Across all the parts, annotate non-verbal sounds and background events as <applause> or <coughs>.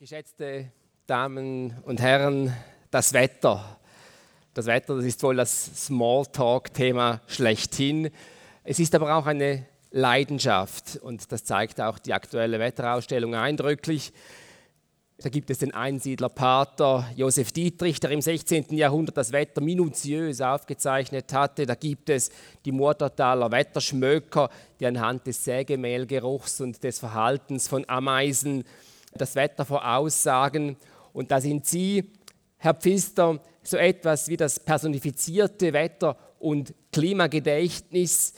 Geschätzte Damen und Herren, das Wetter. Das Wetter, das ist wohl das Smalltalk-Thema schlechthin. Es ist aber auch eine Leidenschaft und das zeigt auch die aktuelle Wetterausstellung eindrücklich. Da gibt es den Einsiedlerpater Josef Dietrich, der im 16. Jahrhundert das Wetter minutiös aufgezeichnet hatte. Da gibt es die Murtertaler Wetterschmöker, die anhand des Sägemehlgeruchs und des Verhaltens von Ameisen das Wetter voraussagen. Und da sind Sie, Herr Pfister, so etwas wie das personifizierte Wetter- und Klimagedächtnis.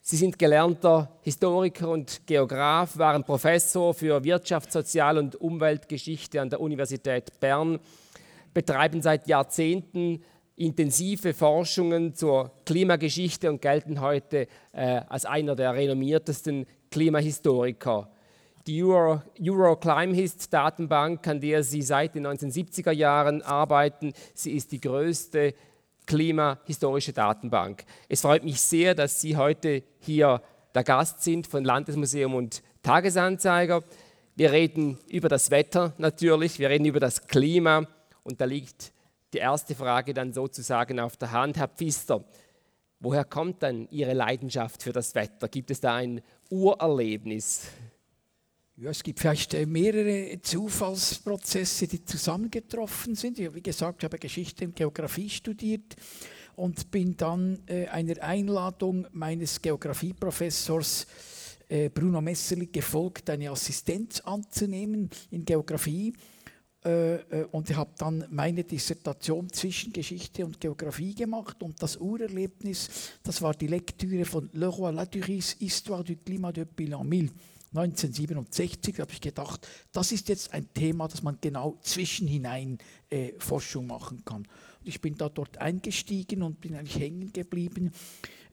Sie sind gelernter Historiker und Geograf, waren Professor für Wirtschafts-, Sozial- und Umweltgeschichte an der Universität Bern, betreiben seit Jahrzehnten intensive Forschungen zur Klimageschichte und gelten heute äh, als einer der renommiertesten Klimahistoriker. Die Euro, Euroclimehist-Datenbank, an der Sie seit den 1970er Jahren arbeiten, sie ist die größte klimahistorische Datenbank. Es freut mich sehr, dass Sie heute hier der Gast sind von Landesmuseum und Tagesanzeiger. Wir reden über das Wetter natürlich, wir reden über das Klima und da liegt die erste Frage dann sozusagen auf der Hand. Herr Pfister, woher kommt dann Ihre Leidenschaft für das Wetter? Gibt es da ein Urerlebnis? Ja, es gibt vielleicht äh, mehrere Zufallsprozesse, die zusammengetroffen sind. Ich, wie gesagt, ich habe Geschichte und Geografie studiert und bin dann äh, einer Einladung meines Geografieprofessors äh, Bruno Messerli gefolgt, eine Assistenz anzunehmen in Geografie. Äh, äh und ich habe dann meine Dissertation zwischen Geschichte und Geografie gemacht und das Urerlebnis, das war die Lektüre von Leroy Laduris Histoire du climat depuis l'an 1000 1967 habe ich gedacht, das ist jetzt ein Thema, das man genau zwischenhinein äh, Forschung machen kann. Und ich bin da dort eingestiegen und bin eigentlich hängen geblieben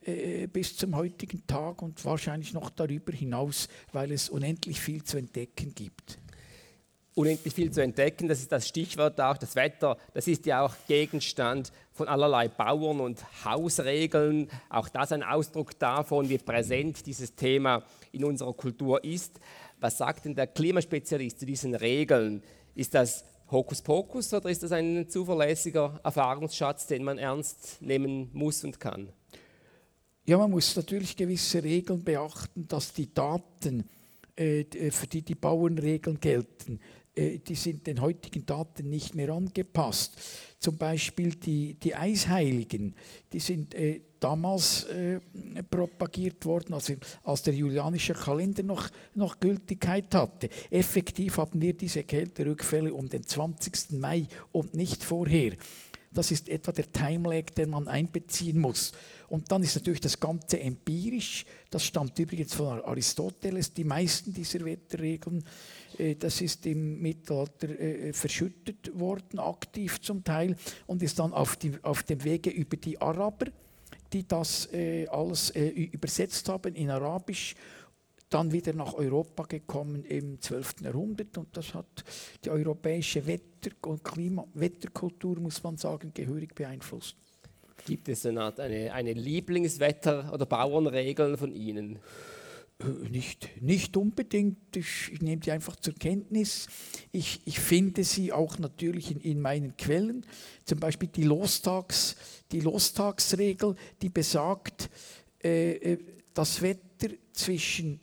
äh, bis zum heutigen Tag und wahrscheinlich noch darüber hinaus, weil es unendlich viel zu entdecken gibt unendlich viel zu entdecken. Das ist das Stichwort auch. Das Wetter, das ist ja auch Gegenstand von allerlei Bauern- und Hausregeln. Auch das ein Ausdruck davon, wie präsent dieses Thema in unserer Kultur ist. Was sagt denn der Klimaspezialist zu diesen Regeln? Ist das Hokuspokus oder ist das ein zuverlässiger Erfahrungsschatz, den man ernst nehmen muss und kann? Ja, man muss natürlich gewisse Regeln beachten, dass die Daten, äh, für die die Bauernregeln gelten, äh, die sind den heutigen Daten nicht mehr angepasst. Zum Beispiel die, die Eisheiligen, die sind äh, damals äh, propagiert worden, als, als, der julianische Kalender noch, noch Gültigkeit hatte. Effektiv haben wir diese Kälterückfälle um den 20. Mai und nicht vorher. Das ist etwa der Timelag, den man einbeziehen muss. Und dann ist natürlich das Ganze empirisch. Das stammt übrigens von Aristoteles. Die meisten dieser Wetterregeln äh, das ist im Mittelalter äh, verschüttet worden, aktiv zum Teil, und ist dann auf, die, auf dem Wege über die Araber, die das äh, alles übersetzt haben in Arabisch, dann wieder nach Europa gekommen im 12. Jahrhundert und das hat die europäische Wetter- und Klima Wetterkultur, muss man sagen, gehörig beeinflusst. Gibt es eine Art eine, eine Lieblingswetter- oder Bauernregeln von Ihnen? Äh, nicht, nicht unbedingt, ich, ich, nehme die einfach zur Kenntnis. Ich, ich finde sie auch natürlich in, in meinen Quellen, zum Beispiel die, Lostags, die Lostagsregel, die besagt, äh, äh das Wetter zwischen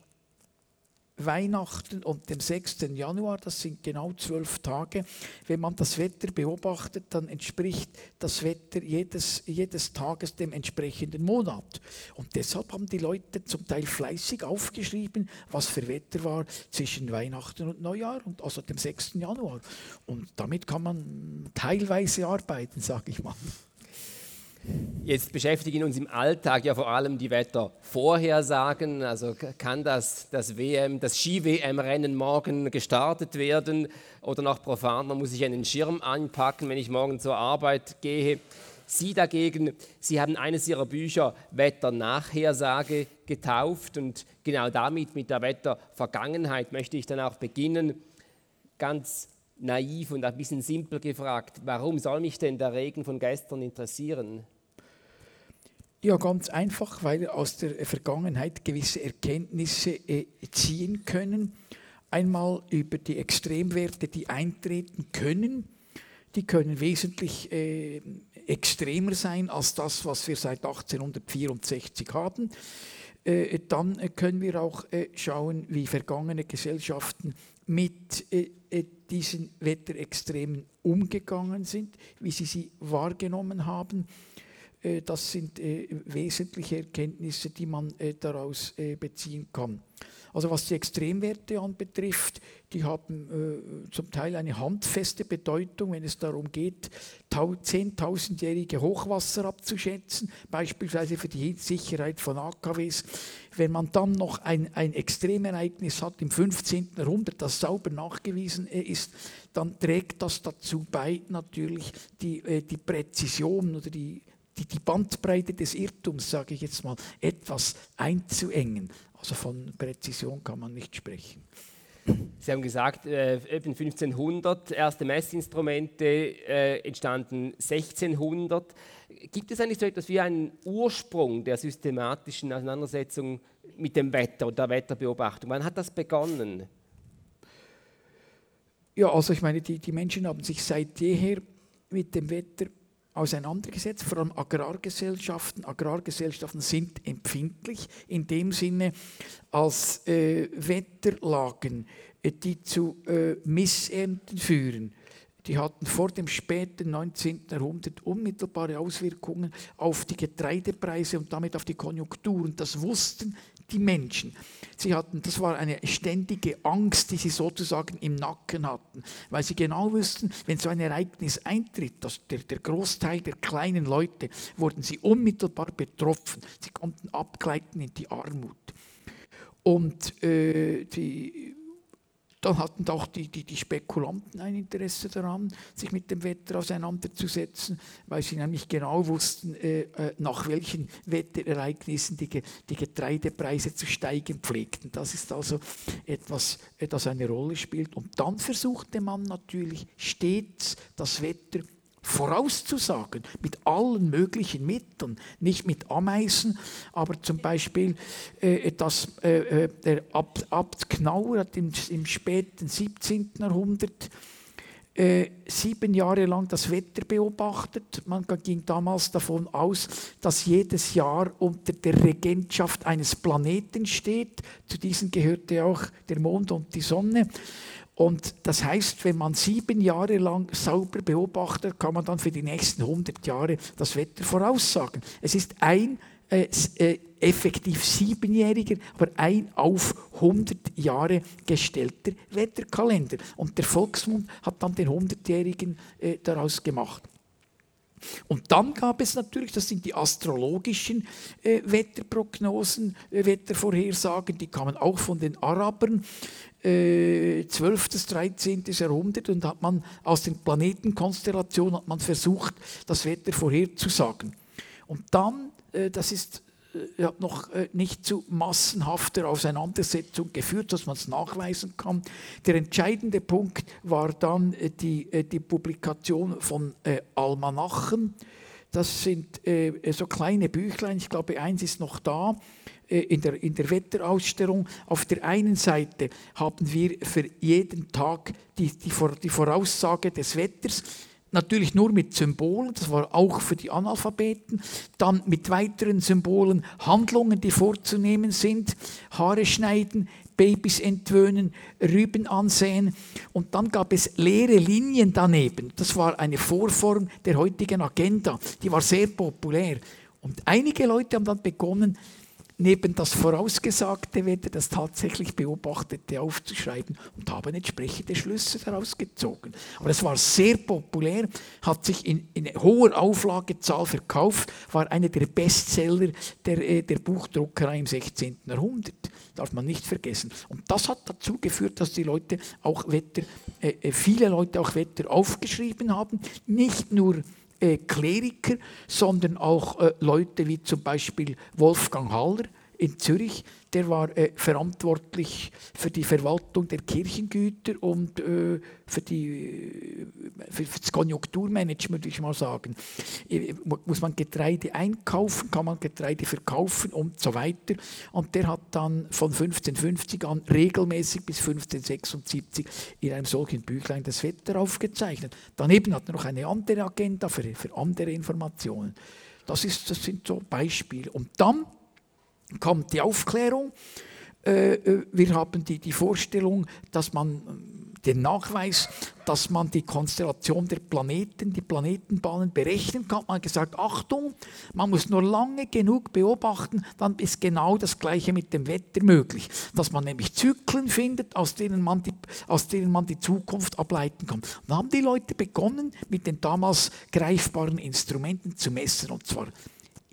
Weihnachten und dem 6. Januar, das sind genau zwölf Tage. Wenn man das Wetter beobachtet, dann entspricht das Wetter jedes, jedes Tages dem entsprechenden Monat. Und deshalb haben die Leute zum Teil fleißig aufgeschrieben, was für Wetter war zwischen Weihnachten und Neujahr, und also dem 6. Januar. Und damit kann man teilweise arbeiten, sage ich mal. Jetzt beschäftigen uns im Alltag ja vor allem die Wettervorhersagen. Also kann das, das WM, das Ski-WM-Rennen morgen gestartet werden oder noch profaner muss ich einen Schirm anpacken, wenn ich morgen zur Arbeit gehe. Sie dagegen, Sie haben eines Ihrer Bücher Wetternachhersage getauft und genau damit, mit der Wettervergangenheit, möchte ich dann auch beginnen. Ganz naiv und ein bisschen simpel gefragt, warum soll mich denn der Regen von gestern interessieren? Ja, ganz einfach, weil wir aus der Vergangenheit gewisse Erkenntnisse äh, ziehen können. Einmal über die Extremwerte, die eintreten können. Die können wesentlich äh, extremer sein als das, was wir seit 1864 haben. Äh, dann können wir auch äh, schauen, wie vergangene Gesellschaften mit äh, diesen Wetterextremen umgegangen sind, wie sie sie wahrgenommen haben. Das sind wesentliche Erkenntnisse, die man daraus beziehen kann. Also was die Extremwerte anbetrifft, die haben äh, zum Teil eine handfeste Bedeutung, wenn es darum geht, zehntausendjährige Hochwasser abzuschätzen, beispielsweise für die Sicherheit von AKWs. Wenn man dann noch ein, ein Extremereignis hat im 15. Jahrhundert, das sauber nachgewiesen äh, ist, dann trägt das dazu bei, natürlich die, äh, die Präzision oder die die, die Bandbreite des Irrtums, sage ich jetzt mal, etwas einzuengen. Also von Präzision kann man nicht sprechen. Sie haben gesagt, äh, 1500 erste Messinstrumente äh, entstanden 1600. Gibt es eigentlich so etwas wie einen Ursprung der systematischen Auseinandersetzung mit dem Wetter und der Wetterbeobachtung? Wann hat das begonnen? Ja, also ich meine, die, die Menschen haben sich seit jeher mit dem Wetter auseinandergesetzt, vor allem Agrargesellschaften. Agrargesellschaften sind empfindlich in dem Sinne, als äh, Wetterlagen, äh, die zu äh, Missernten führen, die hatten vor dem späten 19. Jahrhundert unmittelbare Auswirkungen auf die Getreidepreise und damit auf die Konjunktur. Und das wussten die Menschen. Sie hatten, das war eine ständige Angst, die sie sozusagen im Nacken hatten, weil sie genau wussten, wenn so ein Ereignis eintritt, dass der, der Großteil der kleinen Leute wurden sie unmittelbar betroffen. Sie konnten abgleiten in die Armut. Und äh, die dann hatten auch die, die, die, Spekulanten ein Interesse daran, sich mit dem Wetter auseinanderzusetzen, weil sie nämlich genau wussten, äh, äh nach welchen Wetterereignissen die, die, Getreidepreise zu steigen pflegten. Das ist also etwas, äh, das eine Rolle spielt. Und dann versuchte man natürlich stets das Wetter vorauszusagen, mit allen möglichen Mitteln, nicht mit Ameisen, aber zum Beispiel äh, das, äh, äh der Abt, Abt Knauer hat im, im späten 17. Jahrhundert äh, sieben Jahre lang das Wetter beobachtet. Man ging damals davon aus, dass jedes Jahr unter der Regentschaft eines Planeten steht. Zu diesen gehörte auch der Mond und die Sonne. Und das heißt, wenn man sieben Jahre lang sauber beobachtet, kann man dann für die nächsten 100 Jahre das Wetter voraussagen. Es ist ein äh, äh, effektiv siebenjähriger, aber ein auf 100 Jahre gestellter Wetterkalender. Und der Volksmund hat dann den 100-jährigen äh, daraus gemacht. Und dann gab es natürlich, das sind die astrologischen äh, Wetterprognosen, äh, Wettervorhersagen, die kamen auch von den Arabern. 12. bis 13. Jahrhundert und hat man aus den Planetenkonstellationen hat man versucht, das Wetter vorherzusagen. Und dann, äh, das ist äh, hat noch äh, nicht zu massenhafter Auseinandersetzung geführt, dass man es nachweisen kann. Der entscheidende Punkt war dann die, die Publikation von Almanachen. Das sind so kleine Büchlein, ich glaube, eins ist noch da, äh, in der, in der Wetterausstellung. Auf der einen Seite haben wir für jeden Tag die, die, die Voraussage des Wetters, natürlich nur mit Symbolen, das war auch für die Analphabeten, dann mit weiteren Symbolen Handlungen, die vorzunehmen sind, Haare schneiden, Babys entwöhnen, Rüben ansehen und dann gab es leere Linien daneben. Das war eine Vorform der heutigen Agenda, die war sehr populär. Und einige Leute haben dann begonnen, neben das Vorausgesagte Wetter das tatsächlich Beobachtete aufzuschreiben und haben entsprechende Schlüsse daraus gezogen. Aber es war sehr populär, hat sich in, in hoher Auflagezahl verkauft, war einer der Bestseller der, äh, der Buchdruckerei im 16. Jahrhundert. Darf man nicht vergessen. Und das hat dazu geführt, dass die Leute auch Wetter, äh, äh viele Leute auch Wetter aufgeschrieben haben. Nicht nur äh, Kleriker, sondern auch äh, Leute wie zum Beispiel Wolfgang Haller, in Zürich, der war äh, verantwortlich für die Verwaltung der Kirchengüter und äh, für, die, für, für, das Konjunkturmanagement, würde ich mal sagen. Äh, muss man Getreide einkaufen, kann man Getreide verkaufen und so weiter. Und der hat dann von 1550 an regelmäßig bis 1576 in einem solchen Büchlein das Wetter aufgezeichnet. Daneben hat er noch eine andere Agenda für, für andere Informationen. Das, ist, das sind so Beispiele. Und dann kommt die Aufklärung. Äh, äh, wir haben die, die Vorstellung, dass man äh, den Nachweis, dass man die Konstellation der Planeten, die Planetenbahnen berechnen kann. Man hat gesagt, Achtung, man muss nur lange genug beobachten, dann ist genau das Gleiche mit dem Wetter möglich. Dass man nämlich Zyklen findet, aus denen man die, aus denen man die Zukunft ableiten kann. Dann haben die Leute begonnen, mit den damals greifbaren Instrumenten zu messen. Und zwar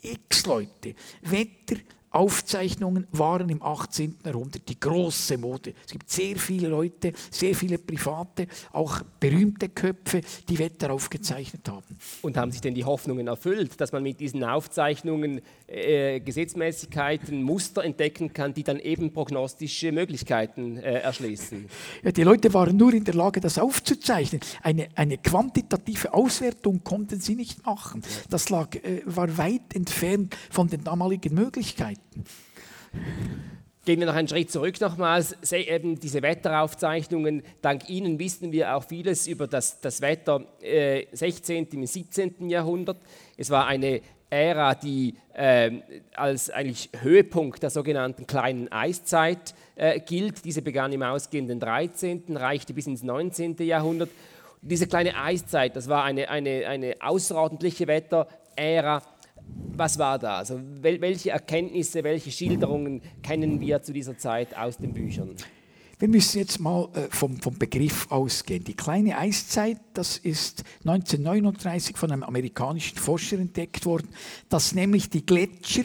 x Leute. Wetter, Aufzeichnungen waren im 18. Jahrhundert die große Mode. Es gibt sehr viele Leute, sehr viele Private, auch berühmte Köpfe, die Wetter aufgezeichnet haben. Und haben sich denn die Hoffnungen erfüllt, dass man mit diesen Aufzeichnungen äh, Gesetzmäßigkeiten, Muster entdecken kann, die dann eben prognostische Möglichkeiten äh, erschließen? Ja, die Leute waren nur in der Lage, das aufzuzeichnen. Eine, eine quantitative Auswertung konnten sie nicht machen. Das lag, äh, war weit entfernt von den damaligen Möglichkeiten. Gehen wir noch einen Schritt zurück nochmals. Eben diese Wetteraufzeichnungen. Dank Ihnen wissen wir auch vieles über das, das Wetter äh, 16. und 17. Jahrhundert. Es war eine Ära, die äh, als eigentlich Höhepunkt der sogenannten kleinen Eiszeit äh, gilt. Diese begann im ausgehenden 13., reichte bis ins 19. Jahrhundert. diese kleine Eiszeit, das war eine, eine, eine außerordentliche Wetterära, was war da? Also wel welche Erkenntnisse, welche Schilderungen kennen wir zu dieser Zeit aus den Büchern? Wir müssen jetzt mal äh, vom, vom Begriff ausgehen. Die kleine Eiszeit, das ist 1939 von einem amerikanischen Forscher entdeckt worden, dass nämlich die Gletscher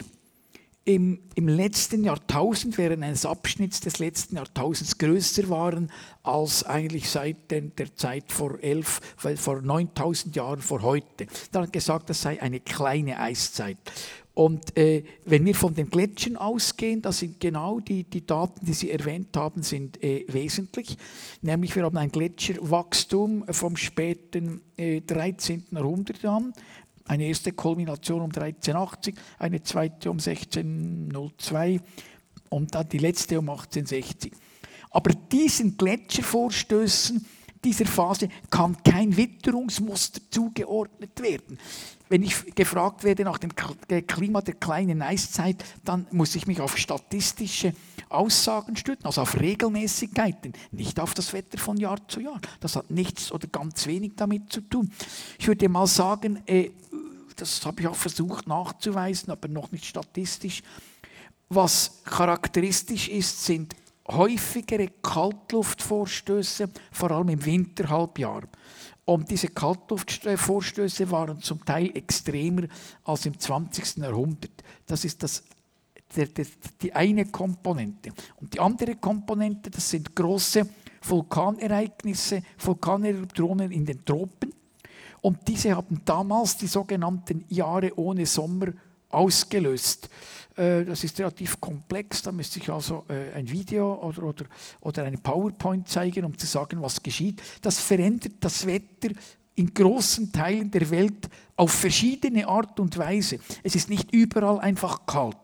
im, im letzten Jahrtausend, während eines Abschnitts des letzten Jahrtausends größer waren als eigentlich seit den, der Zeit vor elf, vor 9000 Jahren vor heute. Da hat gesagt, das sei eine kleine Eiszeit. Und äh, wenn wir von den Gletschern ausgehen, das sind genau die, die Daten, die Sie erwähnt haben, sind äh, wesentlich. Nämlich wir haben ein Gletscherwachstum vom späten äh, 13. Jahrhundert an eine erste Kulmination um 1380, eine zweite um 1602 und dann die letzte um 1860. Aber diesen Gletschervorstößen dieser Phase kann kein Witterungsmuster zugeordnet werden. Wenn ich gefragt werde nach dem Klima der kleinen Eiszeit, dann muss ich mich auf statistische Aussagen stützen, also auf Regelmäßigkeiten, nicht auf das Wetter von Jahr zu Jahr. Das hat nichts oder ganz wenig damit zu tun. Ich würde mal sagen, äh, das habe ich auch versucht nachzuweisen, aber noch nicht statistisch. Was charakteristisch ist, sind häufigere Kaltluftvorstöße, vor allem im Winterhalbjahr. Und diese Kaltluftvorstöße waren zum Teil extremer als im 20. Jahrhundert. Das ist das, der, der, die eine Komponente. Und die andere Komponente, das sind große Vulkanereignisse, Vulkaneruptionen in den Tropen. Und diese haben damals die sogenannten Jahre ohne Sommer ausgelöst. Äh, das ist relativ komplex, da müsste ich also äh, ein Video oder, oder, oder eine PowerPoint zeigen, um zu sagen, was geschieht. Das verändert das Wetter in großen Teilen der Welt auf verschiedene Art und Weise. Es ist nicht überall einfach kalt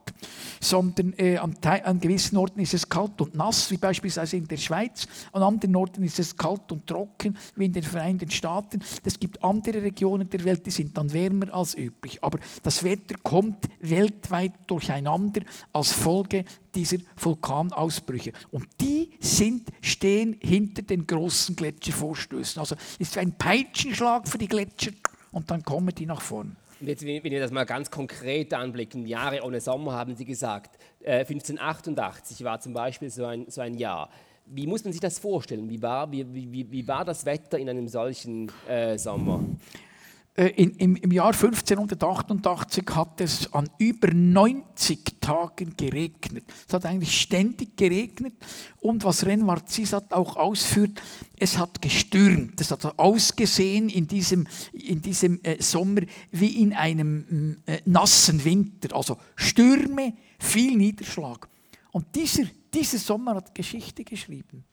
sondern äh, an, an, gewissen Orten ist es kalt und nass, wie beispielsweise in der Schweiz. An anderen Orten ist es kalt und trocken, wie in den Vereinigten Staaten. Es gibt andere Regionen der Welt, die sind dann wärmer als üblich. Aber das Wetter kommt weltweit durcheinander als Folge dieser Vulkanausbrüche. Und die sind, stehen hinter den großen Gletschervorstößen. Also ist ein Peitschenschlag für die Gletscher und dann kommen die nach vorn. Und jetzt, wenn wir das mal ganz konkret anblicken, Jahre ohne Sommer haben Sie gesagt, äh, 1588 war zum Beispiel so ein, so ein Jahr. Wie muss man sich das vorstellen? Wie war, wie, wie, wie war das Wetter in einem solchen äh, Sommer? Äh, in, im, im, Jahr 1588 hat es an über 90 Tagen geregnet. Es hat eigentlich ständig geregnet und was Renward Zisat auch ausführt, es hat gestürmt. Es hat ausgesehen in diesem, in diesem äh, Sommer wie in einem äh, nassen Winter. Also Stürme, viel Niederschlag. Und dieser, dieser Sommer hat Geschichte geschrieben.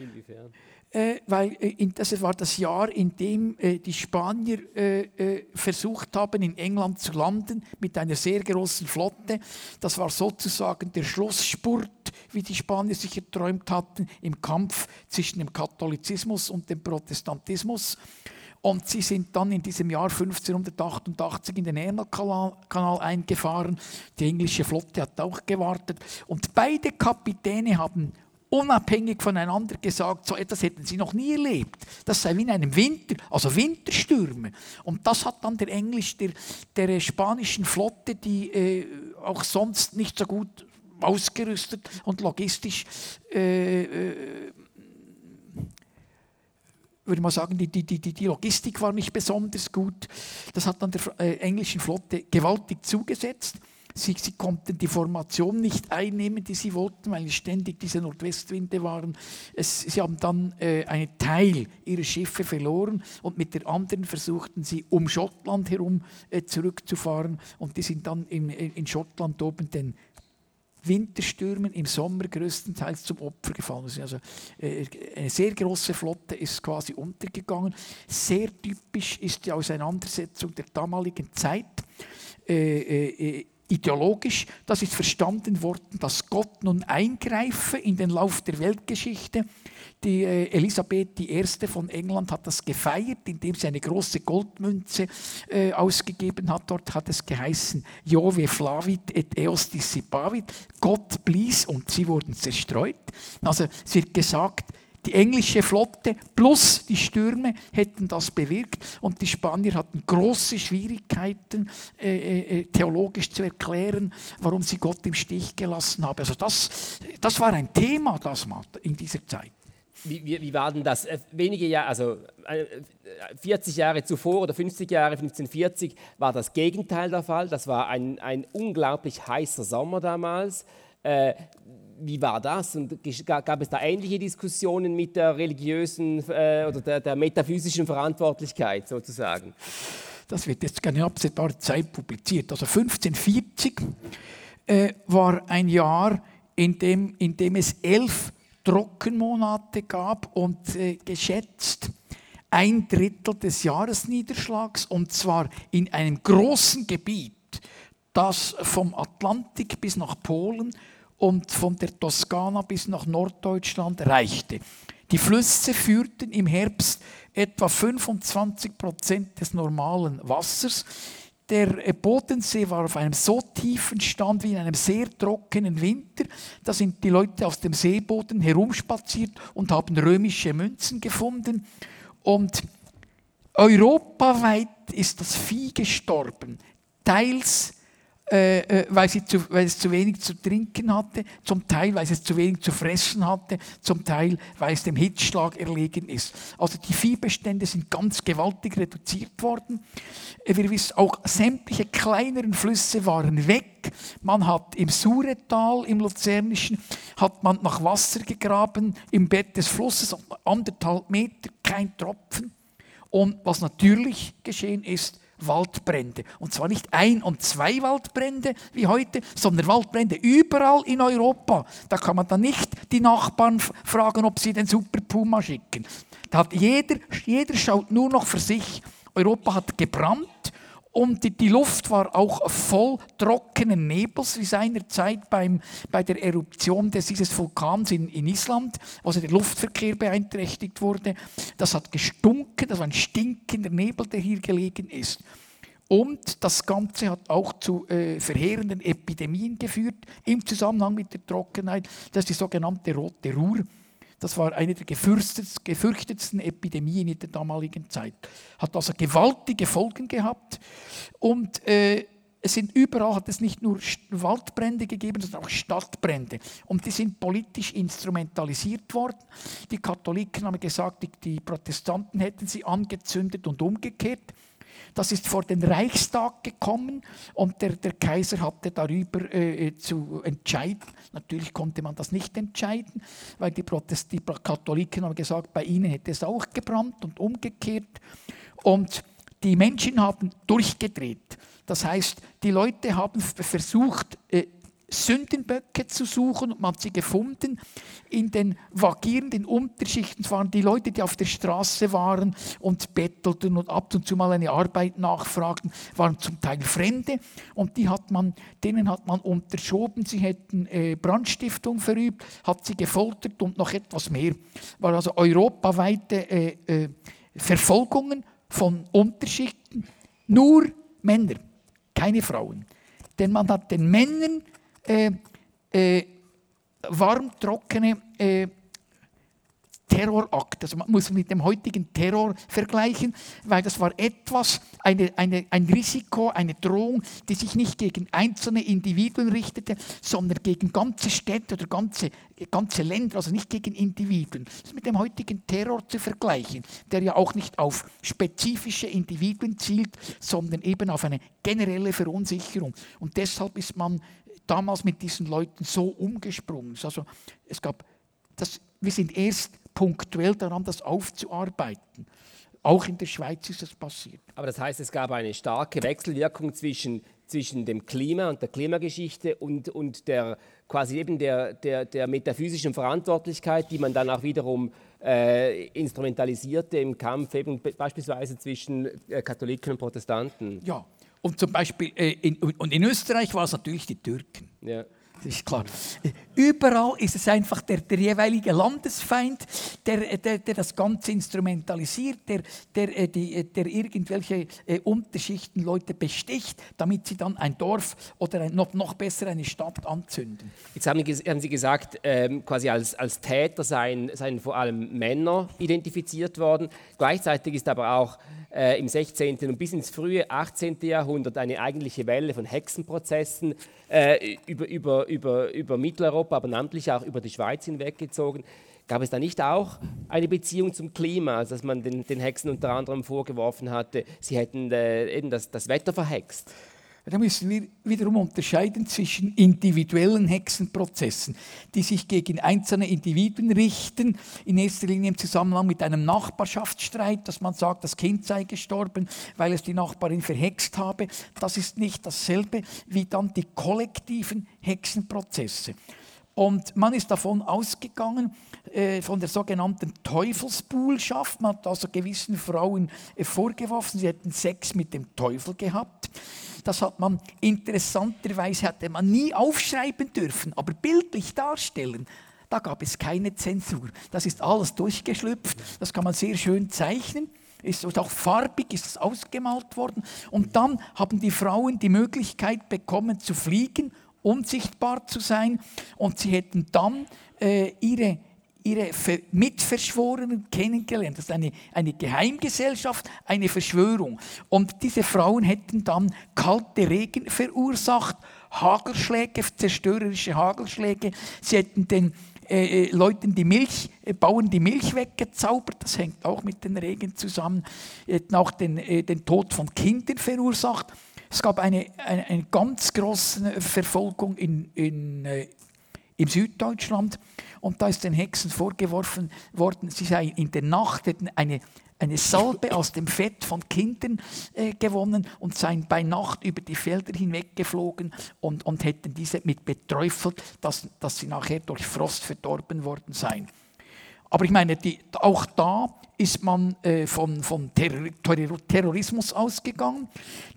Inwiefern? Äh, weil äh, das war das Jahr, in dem äh, die Spanier versucht haben, in England zu landen mit einer sehr großen Flotte. Das war sozusagen der Schlussspurt, wie die Spanier sich erträumt hatten, im Kampf zwischen dem Katholizismus und dem Protestantismus. Und sie sind dann in diesem Jahr 1588 in den Ärmelkanal eingefahren. Die englische Flotte hat auch gewartet. Und beide Kapitäne haben unabhängig voneinander gesagt, so etwas hätten sie noch nie erlebt. Das sei wie in einem Winter, also Winterstürme. Und das hat dann der Englisch, der, der spanischen Flotte, die äh, auch sonst nicht so gut ausgerüstet und logistisch äh, äh, würde man sagen, die, die, die, die Logistik war nicht besonders gut. Das hat dann der äh, englischen Flotte gewaltig zugesetzt. Sie, sie, konnten die Formation nicht einnehmen, die sie wollten, weil ständig diese Nordwestwinde waren. Es, sie haben dann äh, einen Teil ihrer Schiffe verloren und mit der anderen versuchten sie um Schottland herum äh, zurückzufahren und die sind dann in, in Schottland oben den Winterstürmen im Sommer größtenteils zum Opfer gefallen Also äh, eine sehr große Flotte ist quasi untergegangen. Sehr typisch ist die Auseinandersetzung der damaligen Zeit. Äh, äh, ideologisch, das ist verstanden worden, dass Gott nun eingreife in den Lauf der Weltgeschichte. Die äh, Elisabeth I. von England hat das gefeiert, indem sie eine große Goldmünze äh, ausgegeben hat. Dort hat es geheißen, Jove flavit et eos dissipavit, Gott blies und sie wurden zerstreut. Also es wird gesagt, die englische Flotte plus die Stürme hätten das bewirkt und die Spanier hatten große Schwierigkeiten, äh, äh, äh, theologisch zu erklären, warum sie Gott im Stich gelassen haben. Also das, das war ein Thema das in dieser Zeit. Wie, wie, wie, war denn das? Äh, wenige Jahre, also 40 äh, Jahre zuvor oder 50 Jahre, 1540, war das Gegenteil der Fall. Das war ein, ein unglaublich heißer Sommer damals. Äh, wie war das? Und gab es da ähnliche Diskussionen mit der religiösen äh, oder der, der, metaphysischen Verantwortlichkeit sozusagen? Das wird jetzt keine absehbare Zeit publiziert. Also 1540 äh, war ein Jahr, in dem, in dem es elf Trockenmonate gab und äh, geschätzt ein Drittel des Jahresniederschlags und zwar in einem großen Gebiet, das vom Atlantik bis nach Polen und von der Toskana bis nach Norddeutschland reichte. Die Flüsse führten im Herbst etwa 25 Prozent des normalen Wassers. Der Bodensee war auf einem so tiefen Stand wie in einem sehr trockenen Winter. Da sind die Leute aus dem Seeboden herumspaziert und haben römische Münzen gefunden. Und europaweit ist das Vieh gestorben, teils äh, äh, weil, sie zu, weil es zu wenig zu trinken hatte, zum Teil, weil es zu wenig zu fressen hatte, zum Teil, weil es dem Hitzschlag erlegen ist. Also die Viehbestände sind ganz gewaltig reduziert worden. Äh, wir wissen auch, sämtliche kleineren Flüsse waren weg. Man hat im Suretal, im Luzernischen, hat man nach Wasser gegraben, im Bett des Flusses, anderthalb Meter, kein Tropfen. Und was natürlich geschehen ist, Waldbrände. Und zwar nicht ein und zwei Waldbrände wie heute, sondern Waldbrände überall in Europa. Da kann man dann nicht die Nachbarn fragen, ob sie den Super Puma schicken. Da hat jeder, jeder schaut nur noch für sich. Europa hat gebrannt und die, Luft war auch voll trockenen Nebels, wie seinerzeit beim, bei der Eruption des, dieses Vulkans in, in Island, wo also der Luftverkehr beeinträchtigt wurde. Das hat gestunken, das war ein stinkender Nebel, der hier gelegen ist. Und das Ganze hat auch zu äh, verheerenden Epidemien geführt im Zusammenhang mit der Trockenheit. Das ist die sogenannte Rote Ruhr. Das war eine der gefürchtetsten Epidemien in der damaligen Zeit. Hat also gewaltige Folgen gehabt. Und äh, es sind überall hat es nicht nur Waldbrände gegeben, sondern auch Stadtbrände. Und die sind politisch instrumentalisiert worden. Die Katholiken haben gesagt, die, die Protestanten hätten sie angezündet und umgekehrt. Das ist vor den Reichstag gekommen und der, der Kaiser hatte darüber äh, zu entscheiden. Natürlich konnte man das nicht entscheiden, weil die, Protest die Katholiken haben gesagt, bei ihnen hätte es auch gebrannt und umgekehrt. Und die Menschen haben durchgedreht. Das heißt, die Leute haben versucht, äh, Sündenböcke zu suchen und man hat sie gefunden. In den vagierenden Unterschichten waren die Leute, die auf der Straße waren und bettelten und ab und zu mal eine Arbeit nachfragten, waren zum Teil Fremde und die hat man, denen hat man unterschoben, sie hätten äh, Brandstiftung verübt, hat sie gefoltert und noch etwas mehr. War also europaweite äh, äh, Verfolgungen von Unterschichten, nur Männer, keine Frauen. Denn man hat den Männern äh, äh, warm, trockene äh, Terrorakt. Also man muss mit dem heutigen Terror vergleichen, weil das war etwas, eine, eine, ein Risiko, eine Drohung, die sich nicht gegen einzelne Individuen richtete, sondern gegen ganze Städte oder ganze, ganze Länder, also nicht gegen Individuen. Das ist mit dem heutigen Terror zu vergleichen, der ja auch nicht auf spezifische Individuen zielt, sondern eben auf eine generelle Verunsicherung. Und deshalb ist man damals mit diesen Leuten so umgesprungen. Also es gab, das, wir sind erst punktuell daran, das aufzuarbeiten. Auch in der Schweiz ist das passiert. Aber das heißt, es gab eine starke Wechselwirkung zwischen, zwischen dem Klima und der Klimageschichte und, und der quasi eben der, der, der metaphysischen Verantwortlichkeit, die man dann auch wiederum äh, instrumentalisierte im Kampf eben beispielsweise zwischen äh, Katholiken und Protestanten. Ja, und zum Beispiel äh, in, und in Österreich war es natürlich die Türken. Ja. Das ist klar. Überall ist es einfach der, der jeweilige Landesfeind, der, der, der, das Ganze instrumentalisiert, der, der, äh, die, der irgendwelche äh, Unterschichten Leute besticht, damit sie dann ein Dorf oder ein, noch, noch besser eine Stadt anzünden. Jetzt haben, haben Sie gesagt, ähm, quasi als, als Täter seien, seien vor allem Männer identifiziert worden. Gleichzeitig ist aber auch äh, im 16. und bis ins frühe 18. Jahrhundert eine eigentliche Welle von Hexenprozessen äh, über, über, über, über Mitteleuropa, aber namentlich auch über die Schweiz hinweggezogen. Gab es da nicht auch eine Beziehung zum Klima, also dass man den, den Hexen unter anderem vorgeworfen hatte, sie hätten äh, eben das, das Wetter verhext? Da müssen wir wiederum unterscheiden zwischen individuellen Hexenprozessen, die sich gegen einzelne Individuen richten, in erster Linie im Zusammenhang mit einem Nachbarschaftsstreit, dass man sagt, das Kind sei gestorben, weil es die Nachbarin verhext habe. Das ist nicht dasselbe wie dann die kollektiven Hexenprozesse. Und man ist davon ausgegangen, äh, von der sogenannten Teufelsbuhlschaft. Man hat also gewissen Frauen äh, vorgeworfen, sie hätten Sex mit dem Teufel gehabt. Das hat man interessanterweise hatte man nie aufschreiben dürfen, aber bildlich darstellen. Da gab es keine Zensur. Das ist alles durchgeschlüpft. Das kann man sehr schön zeichnen. Ist auch farbig ist es ausgemalt worden. Und dann haben die Frauen die Möglichkeit bekommen zu fliegen, unsichtbar zu sein. Und sie hätten dann äh, ihre ihre Mitverschworenen kennengelernt. Das ist eine, eine Geheimgesellschaft, eine Verschwörung. Und diese Frauen hätten dann kalte Regen verursacht, Hagelschläge, zerstörerische Hagelschläge. Sie hätten den äh, äh Leuten die Milch, äh, Bauern die Milch weggezaubert, das hängt auch mit den Regen zusammen, Sie hätten auch den, äh, den Tod von Kindern verursacht. Es gab eine, eine, eine ganz große Verfolgung in, in, äh, im Süddeutschland und da ist den Hexen vorgeworfen worden, sie seien in der Nacht hätten eine, eine Salbe aus dem Fett von Kindern äh, gewonnen und seien bei Nacht über die Felder hinweggeflogen und, und hätten diese mit beträufelt, dass, dass sie nachher durch Frost verdorben worden seien. Aber ich meine, die, auch da ist man äh, von, von Terror, Terrorismus ausgegangen.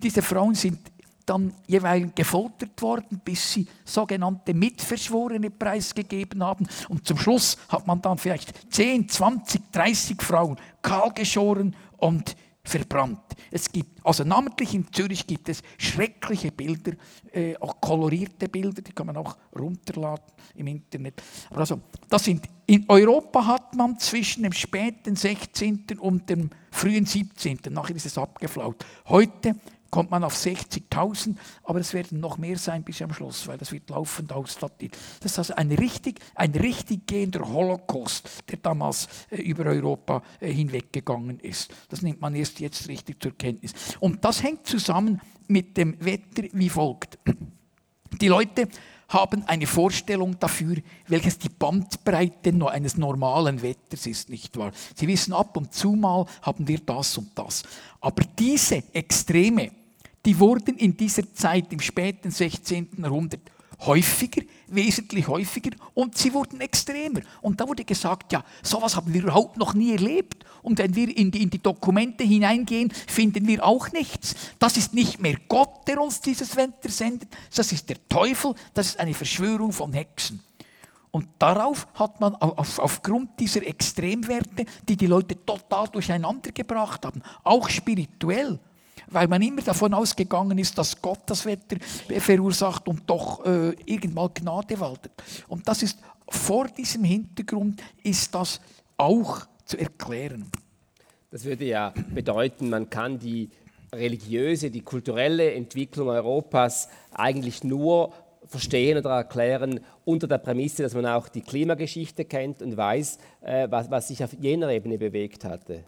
Diese Frauen sind dann jeweils gefoltert worden, bis sie sogenannte Mitverschworene preisgegeben haben. Und zum Schluss hat man dann vielleicht 10, 20, 30 Frauen kahlgeschoren und verbrannt. Es gibt, also namentlich in Zürich gibt es schreckliche Bilder, äh, auch kolorierte Bilder, die kann man auch runterladen im Internet. Aber also, das sind, in Europa hat man zwischen dem späten 16. und dem frühen 17., nachher ist es abgeflaut. Heute kommt man auf 60.000, aber es werden noch mehr sein bis am Schluss, weil das wird laufend ausstatiert. Das ist also ein richtig, ein richtig gehender Holocaust, der damals äh, über Europa äh, hinweggegangen ist. Das nimmt man erst jetzt richtig zur Kenntnis. Und das hängt zusammen mit dem Wetter wie folgt. Die Leute haben eine Vorstellung dafür, welches die Bandbreite eines normalen Wetters ist, nicht wahr? Sie wissen, ab und zu mal haben wir das und das. Aber diese Extreme, die wurden in dieser Zeit im späten 16. Jahrhundert häufiger, wesentlich häufiger und sie wurden extremer. Und da wurde gesagt, ja, sowas haben wir überhaupt noch nie erlebt. Und wenn wir in die, in die Dokumente hineingehen, finden wir auch nichts. Das ist nicht mehr Gott, der uns dieses Wetter sendet, das ist der Teufel, das ist eine Verschwörung von Hexen. Und darauf hat man auf, aufgrund dieser Extremwerte, die die Leute total durcheinander gebracht haben, auch spirituell, weil man immer davon ausgegangen ist, dass Gott das Wetter verursacht und doch äh, irgendwann Gnade waltet. Und das ist vor diesem Hintergrund ist das auch zu erklären. Das würde ja bedeuten, man kann die religiöse, die kulturelle Entwicklung Europas eigentlich nur verstehen oder erklären unter der Prämisse, dass man auch die Klimageschichte kennt und weiß, äh, was, was sich auf jener Ebene bewegt hatte.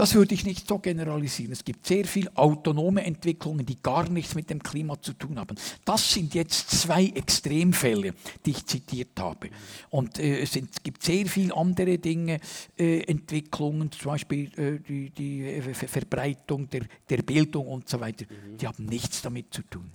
Das würde ich nicht so generalisieren. Es gibt sehr viele autonome Entwicklungen, die gar nichts mit dem Klima zu tun haben. Das sind jetzt zwei Extremfälle, die ich zitiert habe. Und äh, es, sind, es, gibt sehr viele andere Dinge, äh, Entwicklungen, zum Beispiel äh, die, die äh, Verbreitung der, der, Bildung und so weiter. Mhm. Die haben nichts damit zu tun.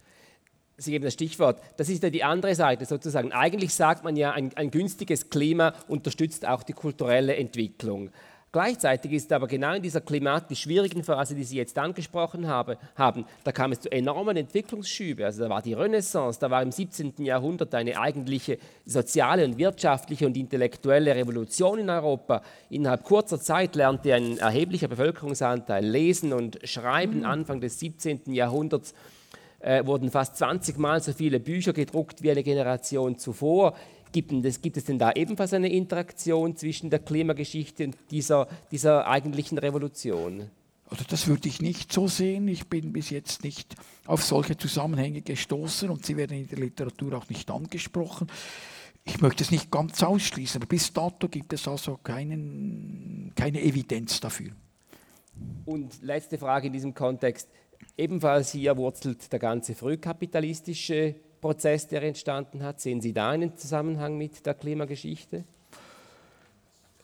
Sie geben das Stichwort. Das ist ja die andere Seite sozusagen. Eigentlich sagt man ja, ein, ein günstiges Klima unterstützt auch die kulturelle Entwicklung. Gleichzeitig ist aber genau in dieser klimatisch schwierigen Phase, die Sie jetzt angesprochen habe, haben, da kam es zu enormen Entwicklungsschüben. Also da war die Renaissance, da war im 17. Jahrhundert eine eigentliche soziale und wirtschaftliche und intellektuelle Revolution in Europa. Innerhalb kurzer Zeit lernte ein erheblicher Bevölkerungsanteil lesen und schreiben. Mhm. Anfang des 17. Jahrhunderts äh, wurden fast 20 Mal so viele Bücher gedruckt wie eine Generation zuvor. Gibt es, gibt es denn da ebenfalls eine Interaktion zwischen der Klimageschichte und dieser, dieser eigentlichen Revolution? Also das würde ich nicht so sehen. Ich bin bis jetzt nicht auf solche Zusammenhänge gestoßen und sie werden in der Literatur auch nicht angesprochen. Ich möchte es nicht ganz ausschließen, aber bis dato gibt es also keinen, keine Evidenz dafür. Und letzte Frage in diesem Kontext. Ebenfalls hier wurzelt der ganze frühkapitalistische Prozess, der entstanden hat? Sehen Sie da einen Zusammenhang mit der Klimageschichte?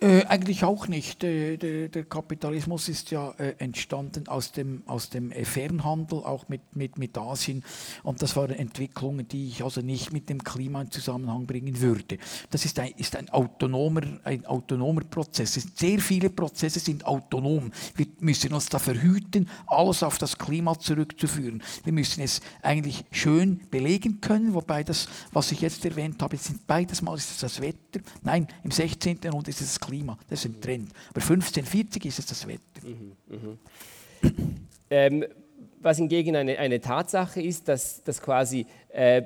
Äh, eigentlich auch nicht. Äh, der, der, Kapitalismus ist ja äh, entstanden aus dem, aus dem Fernhandel, auch mit, mit, mit Asien. Und das waren Entwicklungen, die ich also nicht mit dem Klima in Zusammenhang bringen würde. Das ist ein, ist ein, autonomer, ein autonomer Prozess. Sehr viele Prozesse sind autonom. Wir müssen uns da verhüten, alles auf das Klima zurückzuführen. Wir müssen es eigentlich schön belegen können, wobei das, was ich jetzt erwähnt habe, sind beides mal ist es das Wetter. Nein, im 16. Jahrhundert ist es das Klima. Klima. Das ist ein Trend. Aber 1540 ist es das Wetter. Mhm, mh. ähm, was hingegen eine, eine, Tatsache ist, dass, dass quasi äh,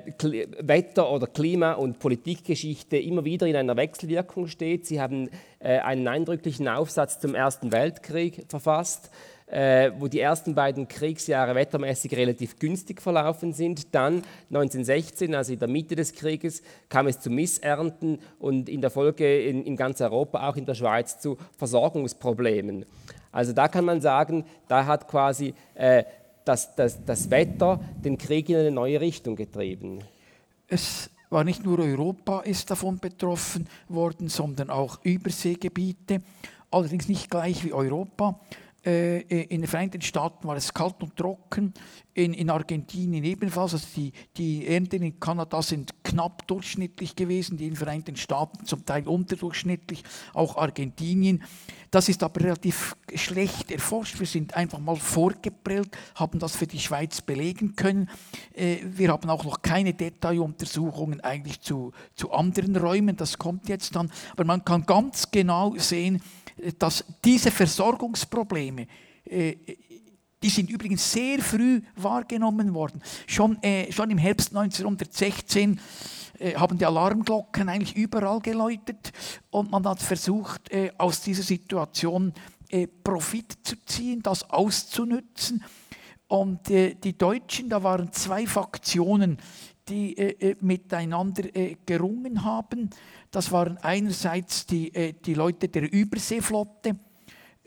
Wetter oder Klima und Politikgeschichte immer wieder in einer Wechselwirkung steht. Sie haben äh, einen eindrücklichen Aufsatz zum Ersten Weltkrieg verfasst äh, wo die ersten beiden Kriegsjahre wettermäßig relativ günstig verlaufen sind. Dann 1916, also in der Mitte des Krieges, kam es zu Missernten und in der Folge in, in ganz Europa, auch in der Schweiz, zu Versorgungsproblemen. Also da kann man sagen, da hat quasi äh, das, das, das Wetter den Krieg in eine neue Richtung getrieben. Es war nicht nur Europa ist davon betroffen worden, sondern auch Überseegebiete, allerdings nicht gleich wie Europa. Äh, in den Vereinigten Staaten war es kalt und trocken, in, in Argentinien ebenfalls. Also die, die Ernten in Kanada sind knapp durchschnittlich gewesen, die in den Vereinigten Staaten zum Teil unterdurchschnittlich, auch Argentinien. Das ist aber relativ schlecht erforscht. Wir sind einfach mal vorgeprellt, haben das für die Schweiz belegen können. Äh, wir haben auch noch keine Detailuntersuchungen eigentlich zu, zu anderen Räumen. Das kommt jetzt dann. Aber man kann ganz genau sehen, dass diese Versorgungsprobleme, äh, die sind übrigens sehr früh wahrgenommen worden. Schon, äh, schon im Herbst 1916 äh, haben die Alarmglocken eigentlich überall geläutet und man hat versucht, aus dieser Situation Profit zu ziehen, das auszunützen. Und die Deutschen, da waren zwei Faktionen, die miteinander gerungen haben. Das waren einerseits die, äh, die Leute der Überseeflotte,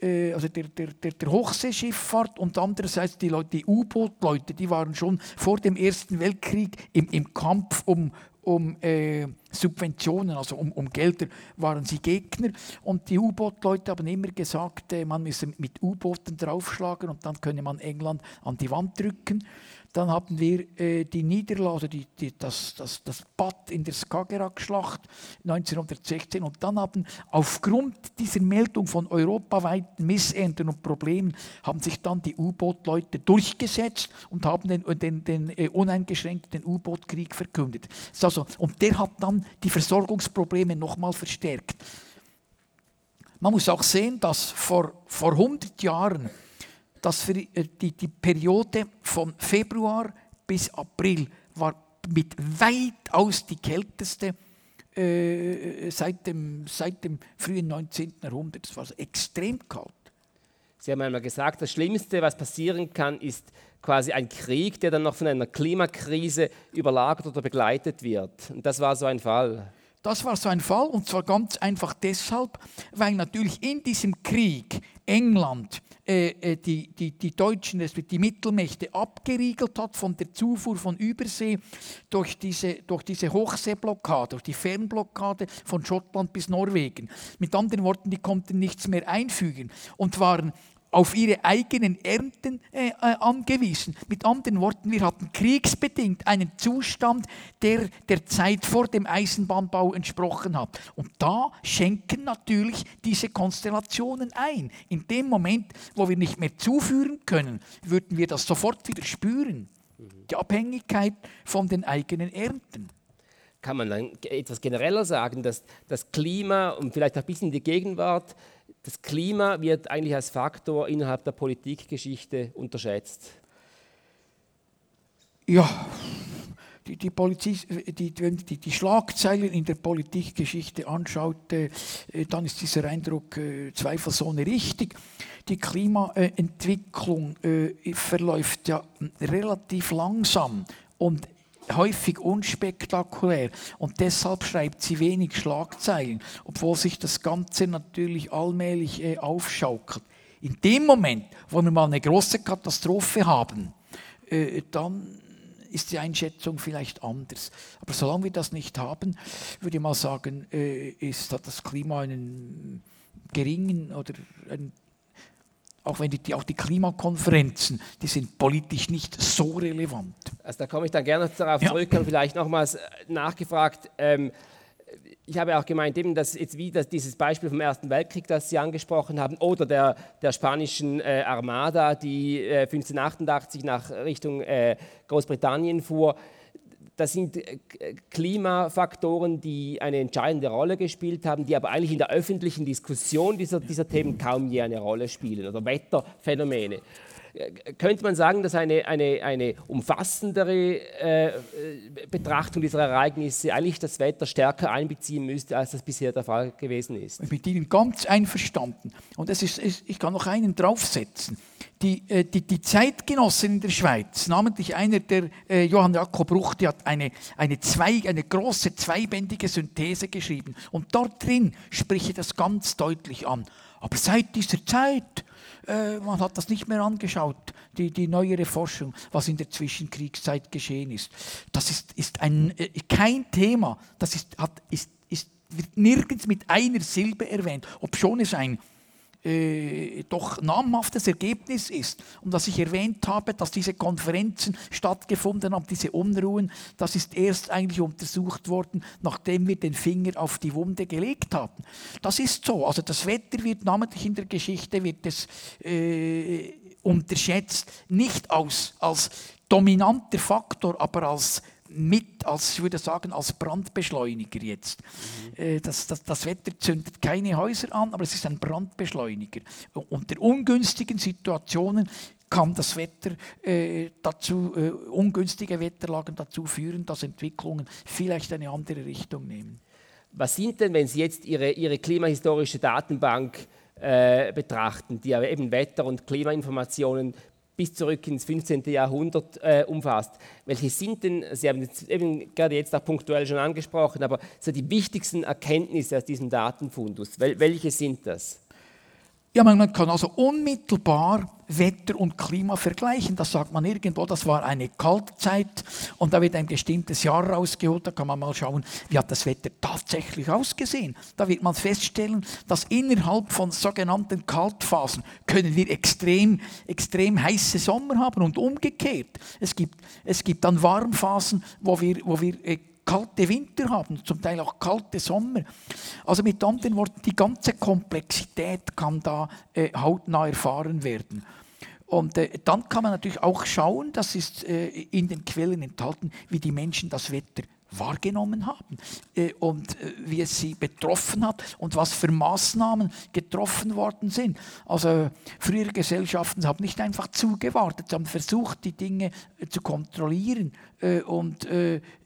äh, also der, der, der, der, Hochseeschifffahrt und andererseits die, Leute, die U-Boot-Leute, die waren schon vor dem Ersten Weltkrieg im, im Kampf um, um äh, Subventionen, also um, um, Gelder, waren sie Gegner. Und die U-Boot-Leute haben immer gesagt, äh, man müsse mit U-Booten draufschlagen und dann könne man England an die Wand drücken. Dann haben wir äh, die Niederlage, also die, die, das, das, das Bad in der Skagerrak-Schlacht 1916. Und dann haben aufgrund dieser Meldung von europaweiten Missernten und Problemen haben sich dann die U-Boot-Leute durchgesetzt und haben den, den, den äh, uneingeschränkten U-Boot-Krieg verkündet. Also, und der hat dann die Versorgungsprobleme nochmal verstärkt. Man muss auch sehen, dass vor, vor 100 Jahren dass für äh, die, die Periode von Februar bis April war mit weitaus die kälteste äh, seit, dem, seit dem frühen 19. Jahrhundert. Es war also extrem kalt. Sie haben einmal gesagt, das Schlimmste, was passieren kann, ist quasi ein Krieg, der dann noch von einer Klimakrise überlagert oder begleitet wird. Und das war so ein Fall. Das war so ein Fall und zwar ganz einfach deshalb, weil natürlich in diesem Krieg England äh, äh die, die, die Deutschen, die Mittelmächte abgeriegelt hat von der Zufuhr von Übersee durch diese, durch diese Hochseeblockade, durch die Fernblockade von Schottland bis Norwegen. Mit anderen Worten, die konnten nichts mehr einfügen und waren auf ihre eigenen Ernten äh, äh, angewiesen. Mit anderen Worten, wir hatten kriegsbedingt einen Zustand, der der Zeit vor dem Eisenbahnbau entsprochen hat. Und da schenken natürlich diese Konstellationen ein. In dem Moment, wo wir nicht mehr zuführen können, würden wir das sofort wieder spüren. Die Abhängigkeit von den eigenen Ernten kann man dann etwas genereller sagen, dass das Klima und vielleicht auch ein bisschen die Gegenwart das Klima wird eigentlich als Faktor innerhalb der Politikgeschichte unterschätzt. Ja, die, die, Politik, die, die, die Schlagzeilen in der Politikgeschichte anschaut, äh, dann ist dieser Eindruck äh, zweifelsohne richtig. Die Klimaentwicklung äh, verläuft ja relativ langsam und häufig unspektakulär und deshalb schreibt sie wenig Schlagzeilen, obwohl sich das Ganze natürlich allmählich äh, aufschaukelt. In dem Moment, wo wir mal eine große Katastrophe haben, äh, dann ist die Einschätzung vielleicht anders. Aber solange wir das nicht haben, würde ich mal sagen, äh, ist, hat das Klima einen geringen oder einen auch wenn die, auch die Klimakonferenzen, die sind politisch nicht so relevant. Also da komme ich dann gerne darauf zurück ja. und vielleicht nochmals äh, nachgefragt. Ähm, ich habe auch gemeint, eben, dass jetzt wieder dieses Beispiel vom Ersten Weltkrieg, das Sie angesprochen haben, oder der, der spanischen äh, Armada, die äh, 1588 nach Richtung äh, Großbritannien fuhr, das sind äh, Klimafaktoren, die eine entscheidende Rolle gespielt haben, die aber eigentlich in der öffentlichen Diskussion dieser, dieser Themen kaum je eine Rolle spielen oder Wetterphänomene. Äh, könnte man sagen, dass eine, eine, eine umfassendere äh, Betrachtung dieser Ereignisse eigentlich das Wetter stärker einbeziehen müsste, als das bisher der Fall gewesen ist? Mit Ihnen ganz einverstanden. Und es ist, ich kann noch einen draufsetzen die, äh, die, die Zeitgenossen in der Schweiz, namentlich einer der äh, Johann Jakob Ruch, die hat eine, eine, zwei, eine große zweibändige Synthese geschrieben. Und dort drin spricht das ganz deutlich an. Aber seit dieser Zeit, äh, man hat das nicht mehr angeschaut, die, die neuere Forschung, was in der Zwischenkriegszeit geschehen ist. Das ist, ist ein, äh, kein Thema, das ist, hat, ist, ist, wird nirgends mit einer Silbe erwähnt, obschon es ein äh, doch namhaftes Ergebnis ist. Und was ich erwähnt habe, dass diese Konferenzen stattgefunden haben, diese Unruhen, das ist erst eigentlich untersucht worden, nachdem wir den Finger auf die Wunde gelegt haben. Das ist so. Also das Wetter wird namentlich in der Geschichte wird es äh, unterschätzt, nicht aus, als dominanter Faktor, aber als mit, als ich würde sagen, als Brandbeschleuniger jetzt. Mhm. Das, das, das, Wetter zündet keine Häuser an, aber es ist ein Brandbeschleuniger. Unter ungünstigen Situationen kann das Wetter äh, dazu, äh, ungünstige Wetterlagen dazu führen, dass Entwicklungen vielleicht eine andere Richtung nehmen. Was sind denn, wenn Sie jetzt Ihre, Ihre klimahistorische Datenbank äh, betrachten, die ja eben Wetter- und Klimainformationen bis zurück ins 15. Jahrhundert äh, umfasst. Welche sind denn, Sie haben jetzt eben gerade jetzt auch punktuell schon angesprochen, aber so die wichtigsten Erkenntnisse aus diesem Datenfundus, wel welche sind das? Ja, man kann also unmittelbar Wetter und Klima vergleichen. Das sagt man irgendwo, das war eine Kaltzeit und da wird ein bestimmtes Jahr rausgeholt. Da kann man mal schauen, wie hat das Wetter tatsächlich ausgesehen. Da wird man feststellen, dass innerhalb von sogenannten Kaltphasen können wir extrem, extrem heiße Sommer haben und umgekehrt. Es gibt, es gibt dann Warmphasen, wo wir, wo wir äh, kalte Winter haben, zum Teil auch kalte Sommer. Also mit anderen Worten, die ganze Komplexität kann da äh, hautnah erfahren werden. Und äh, dann kann man natürlich auch schauen, das ist äh, in den Quellen enthalten, wie die Menschen das Wetter wahrgenommen haben äh, und äh, wie es sie betroffen hat und was für Maßnahmen getroffen worden sind. Also frühere Gesellschaften haben nicht einfach zugewartet, sie haben versucht, die Dinge äh, zu kontrollieren und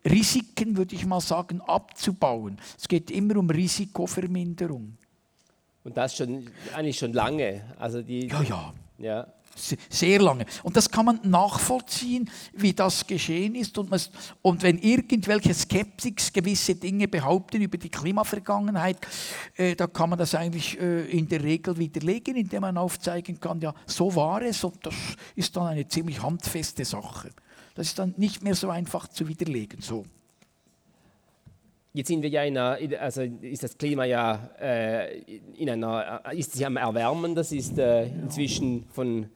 Risiken, würde ich mal sagen, abzubauen. Es geht immer um Risikoverminderung. Und das schon eigentlich schon lange. Also die, ja, ja. ja sehr lange. Und das kann man nachvollziehen, wie das geschehen ist. Und, man, und wenn irgendwelche Skeptiker gewisse Dinge behaupten über die Klimavergangenheit, äh, da kann man das eigentlich äh, in der Regel widerlegen, indem man aufzeigen kann, ja, so war es und das ist dann eine ziemlich handfeste Sache. Das ist dann nicht mehr so einfach zu widerlegen. So. Jetzt sind wir ja in einer, also ist das Klima ja äh, in einer, äh, ist sich am Erwärmen, das ist äh, inzwischen von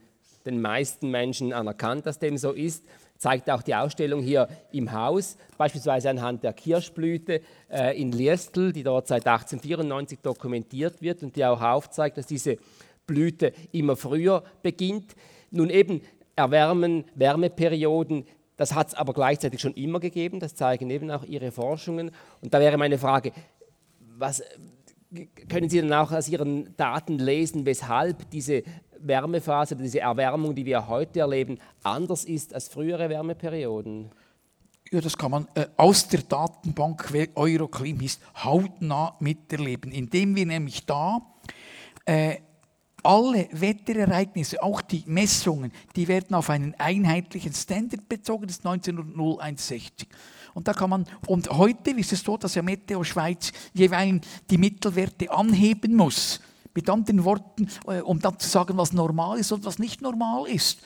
den meisten Menschen anerkannt, dass dem so ist. Zeigt auch die Ausstellung hier im Haus, beispielsweise anhand der Kirschblüte äh, in Liestl, die dort seit 1894 dokumentiert wird und die auch aufzeigt, dass diese Blüte immer früher beginnt. Nun eben Erwärmen, Wärmeperioden, das hat es aber gleichzeitig schon immer gegeben, das zeigen eben auch Ihre Forschungen. Und da wäre meine Frage, was können Sie dann auch aus Ihren Daten lesen, weshalb diese Wärmephase, diese Erwärmung, die wir heute erleben, anders ist als frühere Wärmeperioden? Ja, das kann man äh, aus der Datenbank Euroclim hautnah miterleben, indem wir nämlich da äh, alle Wetterereignisse, auch die Messungen, die werden auf einen einheitlichen Standard bezogen, das ist 1961. Und da kann man, und heute ist es so, dass ja Meteo Schweiz jeweils die Mittelwerte anheben muss. Mit anderen Worten, äh, um dann zu sagen, was normal ist und was nicht normal ist.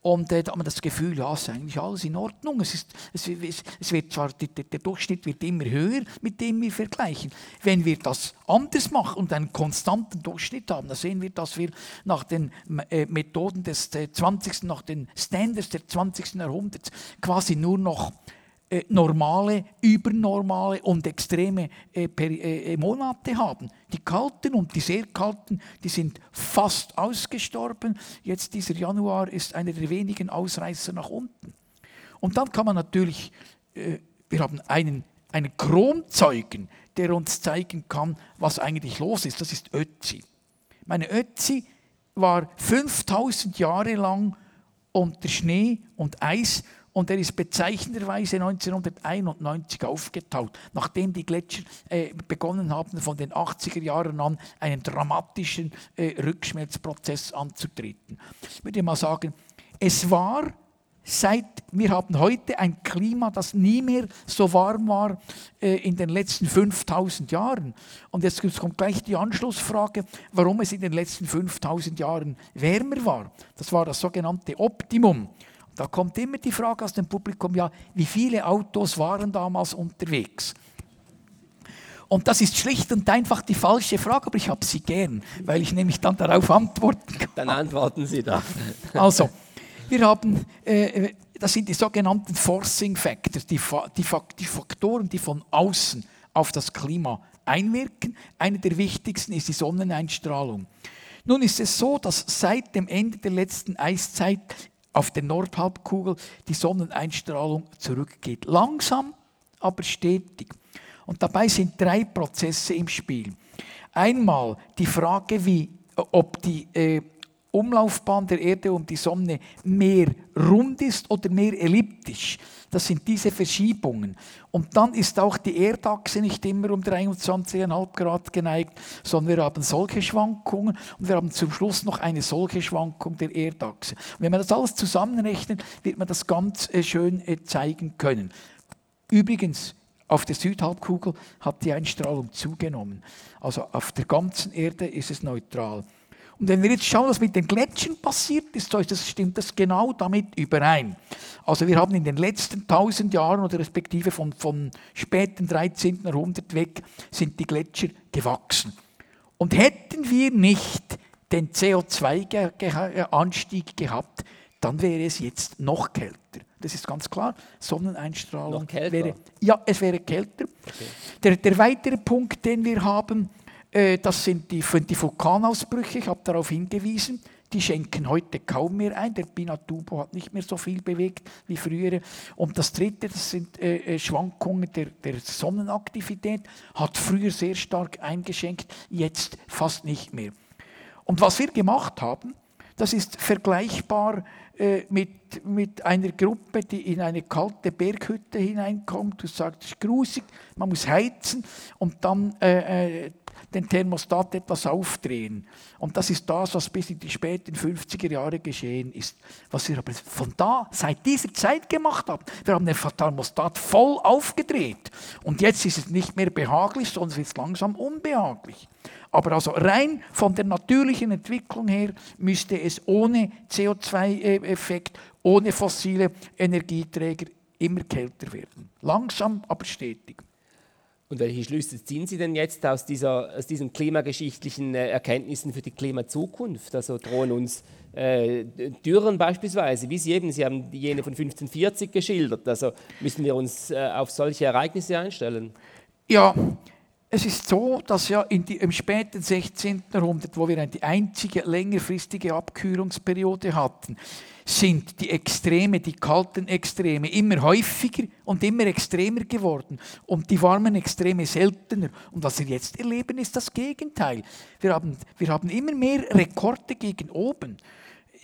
Und äh, da hat man das Gefühl, ja, ist eigentlich alles in Ordnung. Es, ist, es, es wird zwar, der, der, Durchschnitt wird immer höher, mit dem wir vergleichen. Wenn wir das anders machen und einen konstanten Durchschnitt haben, dann sehen wir, dass wir nach den äh, Methoden des 20., äh, nach den Standards des 20. Jahrhunderts quasi nur noch äh, normale, übernormale und extreme äh, äh, Monate haben. Die kalten und die sehr kalten, die sind fast ausgestorben. Jetzt dieser Januar ist einer der wenigen Ausreißer nach unten. Und dann kann man natürlich, wir haben einen, einen Chromzeugen, der uns zeigen kann, was eigentlich los ist. Das ist Ötzi. Meine Ötzi war 5000 Jahre lang unter Schnee und Eis und er ist bezeichnenderweise 1991 aufgetaut, nachdem die Gletscher äh, begonnen haben, von den 80er Jahren an einen dramatischen äh, Rückschmelzprozess anzutreten. Ich würde mal sagen, es war seit wir haben heute ein Klima, das nie mehr so warm war äh, in den letzten 5000 Jahren. Und jetzt kommt gleich die Anschlussfrage, warum es in den letzten 5000 Jahren wärmer war. Das war das sogenannte Optimum. Da kommt immer die Frage aus dem Publikum, ja, wie viele Autos waren damals unterwegs? Und das ist schlicht und einfach die falsche Frage, aber ich habe sie gern, weil ich nämlich dann darauf antworten kann. Dann antworten Sie da. Also, wir haben, äh, das sind die sogenannten Forcing Factors, die, die, die Faktoren, die von außen auf das Klima einwirken. Einer der wichtigsten ist die Sonneneinstrahlung. Nun ist es so, dass seit dem Ende der letzten Eiszeit auf der Nordhalbkugel die Sonneneinstrahlung zurückgeht. Langsam, aber stetig. Und dabei sind drei Prozesse im Spiel. Einmal die Frage, wie, ob die äh, Umlaufbahn der Erde um die Sonne mehr rund ist oder mehr elliptisch. Das sind diese Verschiebungen. Und dann ist auch die Erdachse nicht immer um 23,5 Grad geneigt, sondern wir haben solche Schwankungen und wir haben zum Schluss noch eine solche Schwankung der Erdachse. Und wenn man das alles zusammenrechnet, wird man das ganz äh, schön äh, zeigen können. Übrigens, auf der Südhalbkugel hat die Einstrahlung zugenommen. Also auf der ganzen Erde ist es neutral. Und wenn wir jetzt schauen, was mit den Gletschern passiert ist, das, stimmt das genau damit überein. Also wir haben in den letzten tausend Jahren oder respektive von, von späten 13. Jahrhundert weg, sind die Gletscher gewachsen. Und hätten wir nicht den CO2-Anstieg gehabt, dann wäre es jetzt noch kälter. Das ist ganz klar. Sonneneinstrahlung wäre. Ja, es wäre kälter. Okay. Der, der weitere Punkt, den wir haben, das sind die, die Vulkanausbrüche, ich habe darauf hingewiesen. Die schenken heute kaum mehr ein. Der Pinatubo hat nicht mehr so viel bewegt wie früher. Und das Dritte, das sind äh, äh, Schwankungen der, der Sonnenaktivität, hat früher sehr stark eingeschenkt, jetzt fast nicht mehr. Und was wir gemacht haben, das ist vergleichbar äh, mit, mit einer Gruppe, die in eine kalte Berghütte hineinkommt. Du sagst, es ist grusig, man muss heizen und dann äh, äh den Thermostat etwas aufdrehen. Und das ist das, was bis in die späten 50er Jahre geschehen ist. Was wir aber von da, seit dieser Zeit gemacht haben, wir haben den Thermostat voll aufgedreht. Und jetzt ist es nicht mehr behaglich, sondern es ist langsam unbehaglich. Aber also rein von der natürlichen Entwicklung her müsste es ohne CO2-Effekt, ohne fossile Energieträger immer kälter werden. Langsam, aber stetig. Und welche Schlüsse ziehen Sie denn jetzt aus, dieser, aus diesen klimageschichtlichen äh, Erkenntnissen für die Klimazukunft? Also drohen uns äh, Dürren beispielsweise, wie Sie eben, Sie haben jene von 1540 geschildert. Also müssen wir uns äh, auf solche Ereignisse einstellen? Ja, es ist so, dass ja die, im späten 16. Jahrhundert, wo wir eine einzige längerfristige Abkühlungsperiode hatten, sind die Extreme, die kalten Extreme immer häufiger und immer extremer geworden und die warmen Extreme seltener. Und was wir jetzt erleben, ist das Gegenteil. Wir haben, wir haben immer mehr Rekorde gegen oben.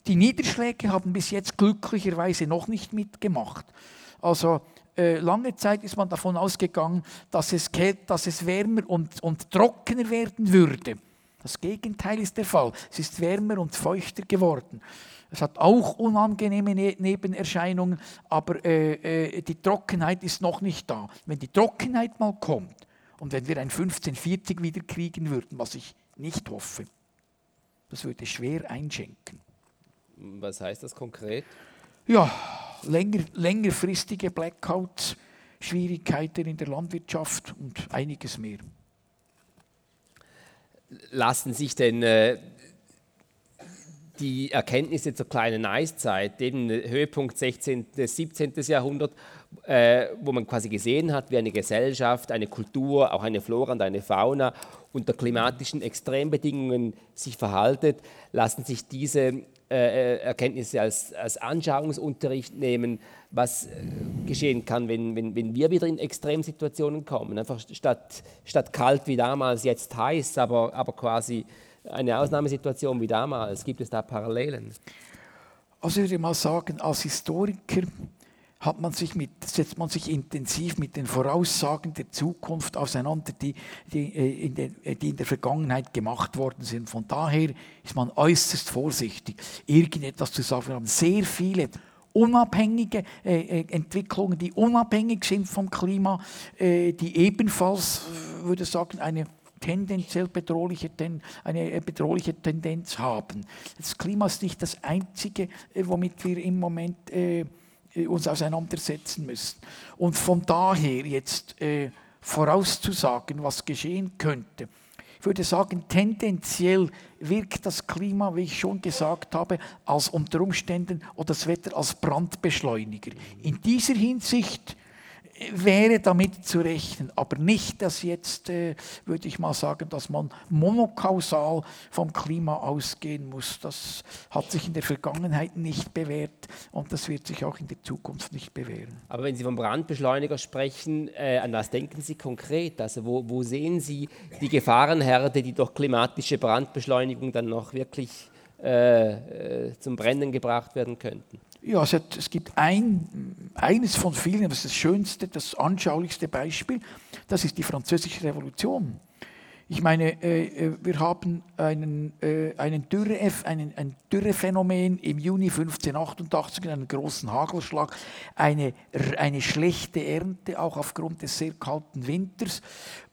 Die Niederschläge haben bis jetzt glücklicherweise noch nicht mitgemacht. Also äh, lange Zeit ist man davon ausgegangen, dass es, dass es wärmer und, und trockener werden würde. Das Gegenteil ist der Fall. Es ist wärmer und feuchter geworden. Es hat auch unangenehme ne-, Nebenerscheinungen, aber äh, äh, die Trockenheit ist noch nicht da. Wenn die Trockenheit mal kommt und wenn wir ein 1540 wieder kriegen würden, was ich nicht hoffe, das würde schwer einschenken. Was heißt das konkret? Ja, länger, längerfristige Blackouts, Schwierigkeiten in der Landwirtschaft und einiges mehr. Lassen sich denn äh, die Erkenntnisse zur kleinen Eiszeit, eben Höhepunkt 16. bis 17. Jahrhundert, äh, wo man quasi gesehen hat, wie eine Gesellschaft, eine Kultur, auch eine Flora und eine Fauna unter klimatischen Extrembedingungen sich verhaltet, lassen sich diese äh, Erkenntnisse als, als Anschauungsunterricht nehmen, was äh, geschehen kann, wenn, wenn, wenn wir wieder in Extremsituationen kommen. Einfach statt, statt kalt wie damals, jetzt heiß, aber, aber quasi eine Ausnahmesituation wie damals? Gibt es da Parallelen? Also ich würde mal sagen, als Historiker hat man sich mit, setzt man sich intensiv mit den Voraussagen der Zukunft auseinander, die, die, äh, in den, äh, die in der Vergangenheit gemacht worden sind. Von daher ist man äußerst vorsichtig, irgendetwas zu sagen. Wir haben sehr viele unabhängige äh, äh Entwicklungen, die unabhängig sind vom Klima, äh, die ebenfalls, würde ich sagen, eine tendenziell bedrohliche, eine bedrohliche Tendenz haben. Das Klima ist nicht das Einzige, womit wir im Moment äh, uns auseinandersetzen müssen. Und von daher jetzt äh, vorauszusagen, was geschehen könnte, ich würde sagen, tendenziell wirkt das Klima, wie ich schon gesagt habe, als unter Umständen oder das Wetter als Brandbeschleuniger. In dieser Hinsicht wäre damit zu rechnen, aber nicht, dass jetzt, äh, würde ich mal sagen, dass man monokausal vom Klima ausgehen muss. Das hat sich in der Vergangenheit nicht bewährt und das wird sich auch in der Zukunft nicht bewähren. Aber wenn Sie vom Brandbeschleuniger sprechen, äh, an was denken Sie konkret? Also wo, wo sehen Sie die Gefahrenherde, die durch klimatische Brandbeschleunigung dann noch wirklich äh, äh, zum Brennen gebracht werden könnten? Ja, es, hat, es gibt ein, eines von vielen, das ist das schönste, das anschaulichste Beispiel, das ist die Französische Revolution. Ich meine, äh, äh, wir haben einen, äh, einen Dürre, einen, ein Dürrephänomen im Juni 1588, einen großen Hagelschlag, eine, eine schlechte Ernte, auch aufgrund des sehr kalten Winters.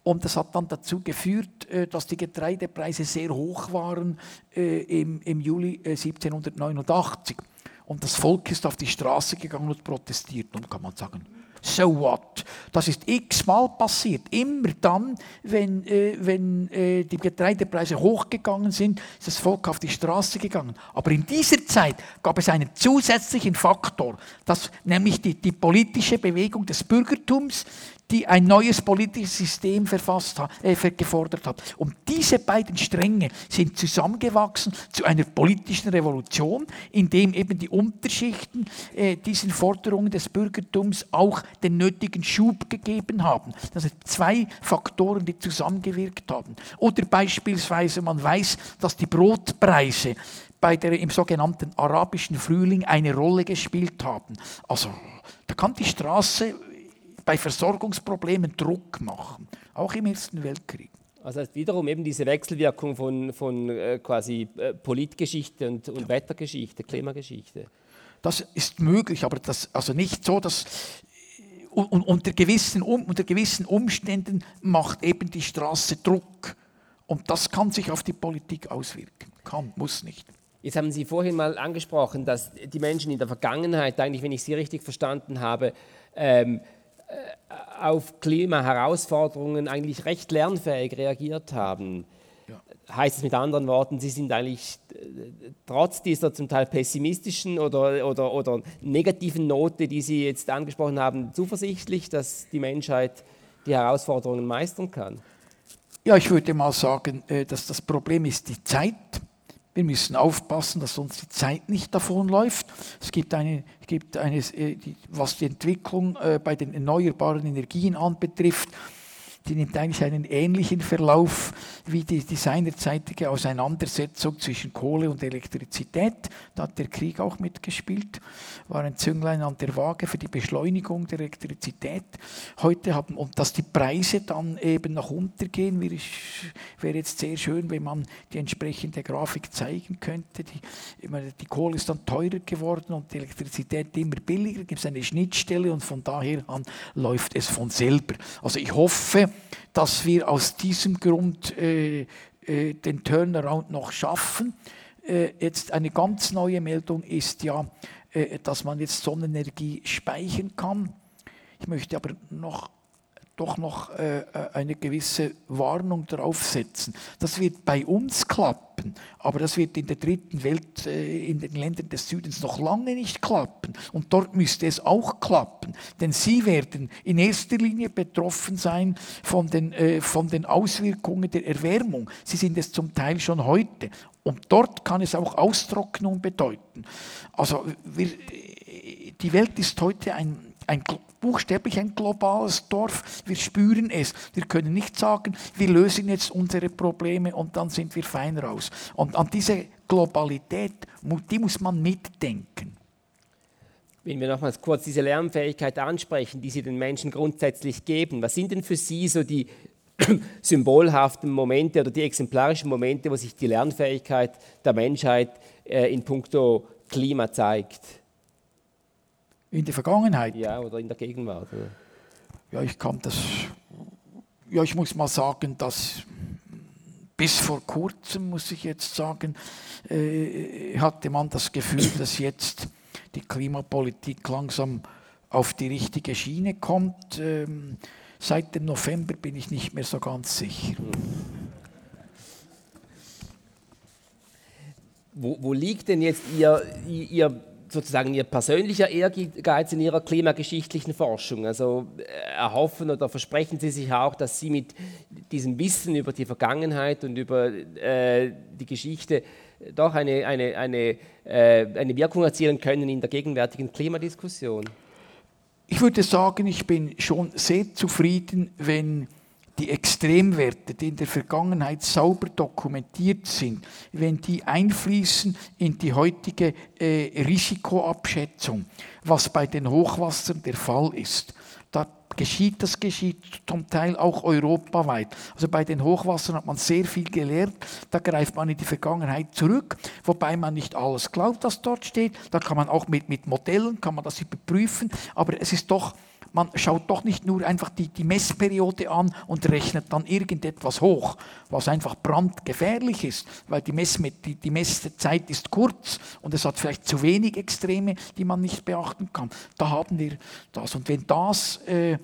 Und das hat dann dazu geführt, äh, dass die Getreidepreise sehr hoch waren äh, im, im Juli 1789. Und das Volk ist auf die Straße gegangen und protestiert. Und kann man sagen, so what? Das ist x-mal passiert. Immer dann, wenn, äh, wenn äh, die Getreidepreise hochgegangen sind, ist das Volk auf die Straße gegangen. Aber in dieser Zeit gab es einen zusätzlichen Faktor, dass nämlich die, die politische Bewegung des Bürgertums die ein neues politisches System verfasst hat, äh, gefordert hat. Und diese beiden Stränge sind zusammengewachsen zu einer politischen Revolution, in dem eben die Unterschichten äh, diesen Forderungen des Bürgertums auch den nötigen Schub gegeben haben. Das sind zwei Faktoren, die zusammengewirkt haben. Oder beispielsweise man weiß, dass die Brotpreise bei der, im sogenannten arabischen Frühling eine Rolle gespielt haben. Also da kann die Straße bei Versorgungsproblemen Druck machen, auch im Ersten Weltkrieg. Also wiederum eben diese Wechselwirkung von, von äh, quasi äh, Politgeschichte und, und Wettergeschichte, Klimageschichte. Das ist möglich, aber das, also nicht so, dass unter gewissen, unter gewissen Umständen macht eben die Straße Druck. Und das kann sich auf die Politik auswirken. Kann, muss nicht. Jetzt haben Sie vorhin mal angesprochen, dass die Menschen in der Vergangenheit, eigentlich, wenn ich Sie richtig verstanden habe, ähm, äh, auf Klimaherausforderungen eigentlich recht lernfähig reagiert haben. Ja. Heißt es mit anderen Worten, Sie sind eigentlich äh, trotz dieser zum Teil pessimistischen oder, oder, oder negativen Note, die Sie jetzt angesprochen haben, zuversichtlich, dass die Menschheit die Herausforderungen meistern kann? Ja, ich würde mal sagen, äh, dass das Problem ist die Zeit. Wir müssen aufpassen, dass uns die Zeit nicht davonläuft. Es gibt eine, gibt eine äh, was die Entwicklung äh, bei den erneuerbaren Energien anbetrifft, die nimmt eigentlich einen ähnlichen Verlauf wie die, die seinerzeitige Auseinandersetzung zwischen Kohle und Elektrizität. Da hat der Krieg auch mitgespielt, war ein Zünglein an der Waage für die Beschleunigung der Elektrizität. Heute haben, und dass die Preise dann eben nach unten gehen, wäre jetzt sehr schön, wenn man die entsprechende Grafik zeigen könnte. Die, die Kohle ist dann teurer geworden und die Elektrizität immer billiger, gibt es eine Schnittstelle und von daher an läuft es von selber. Also ich hoffe, dass wir aus diesem Grund äh, äh, den Turnaround noch schaffen. Äh, jetzt eine ganz neue Meldung ist ja, äh, dass man jetzt Sonnenenergie speichern kann. Ich möchte aber noch doch noch äh, äh, eine gewisse Warnung draufsetzen. Das wird bei uns klappen, aber das wird in der dritten Welt, äh, in den Ländern des Südens noch lange nicht klappen. Und dort müsste es auch klappen, denn sie werden in erster Linie betroffen sein von den, äh, von den Auswirkungen der Erwärmung. Sie sind es zum Teil schon heute. Und dort kann es auch Austrocknung bedeuten. Also wir, die Welt ist heute ein, ein buchstäblich ein globales Dorf. Wir spüren es. Wir können nicht sagen, wir lösen jetzt unsere Probleme und dann sind wir fein raus. Und an diese Globalität, die muss man mitdenken. Wenn wir nochmals kurz diese Lernfähigkeit ansprechen, die Sie den Menschen grundsätzlich geben, was sind denn für Sie so die <clears throat> symbolhaften Momente oder die exemplarischen Momente, wo sich die Lernfähigkeit der Menschheit äh, in puncto Klima zeigt? In der Vergangenheit? Ja, oder in der Gegenwart. Oder? Ja, ich kann das. Ja, ich muss mal sagen, dass bis vor kurzem, muss ich jetzt sagen, äh, hatte man das Gefühl, <coughs> dass jetzt die Klimapolitik langsam auf die richtige Schiene kommt. Ähm, seit dem November bin ich nicht mehr so ganz sicher. Wo, wo liegt denn jetzt Ihr, Ihr sozusagen Ihr persönlicher Ehrgeiz in Ihrer klimageschichtlichen Forschung? Also äh, erhoffen oder versprechen Sie sich auch, dass Sie mit diesem Wissen über die Vergangenheit und über äh, die Geschichte doch eine, eine, eine, äh, eine Wirkung erzielen können in der gegenwärtigen Klimadiskussion? Ich würde sagen, ich bin schon sehr zufrieden, wenn die Extremwerte, die in der Vergangenheit sauber dokumentiert sind, wenn die einfließen in die heutige äh, Risikoabschätzung, was bei den Hochwassern der Fall ist, da geschieht, das geschieht zum Teil auch europaweit. Also bei den Hochwassern hat man sehr viel gelernt, da greift man in die Vergangenheit zurück, wobei man nicht alles glaubt, was dort steht. Da kann man auch mit, mit Modellen, kann man das überprüfen, aber es ist doch man schaut doch nicht nur einfach die, die Messperiode an und rechnet dann irgendetwas hoch, was einfach brandgefährlich ist, weil die, Mess, die, die Messzeit ist kurz und es hat vielleicht zu wenig Extreme, die man nicht beachten kann. Da haben wir das. Und wenn das äh,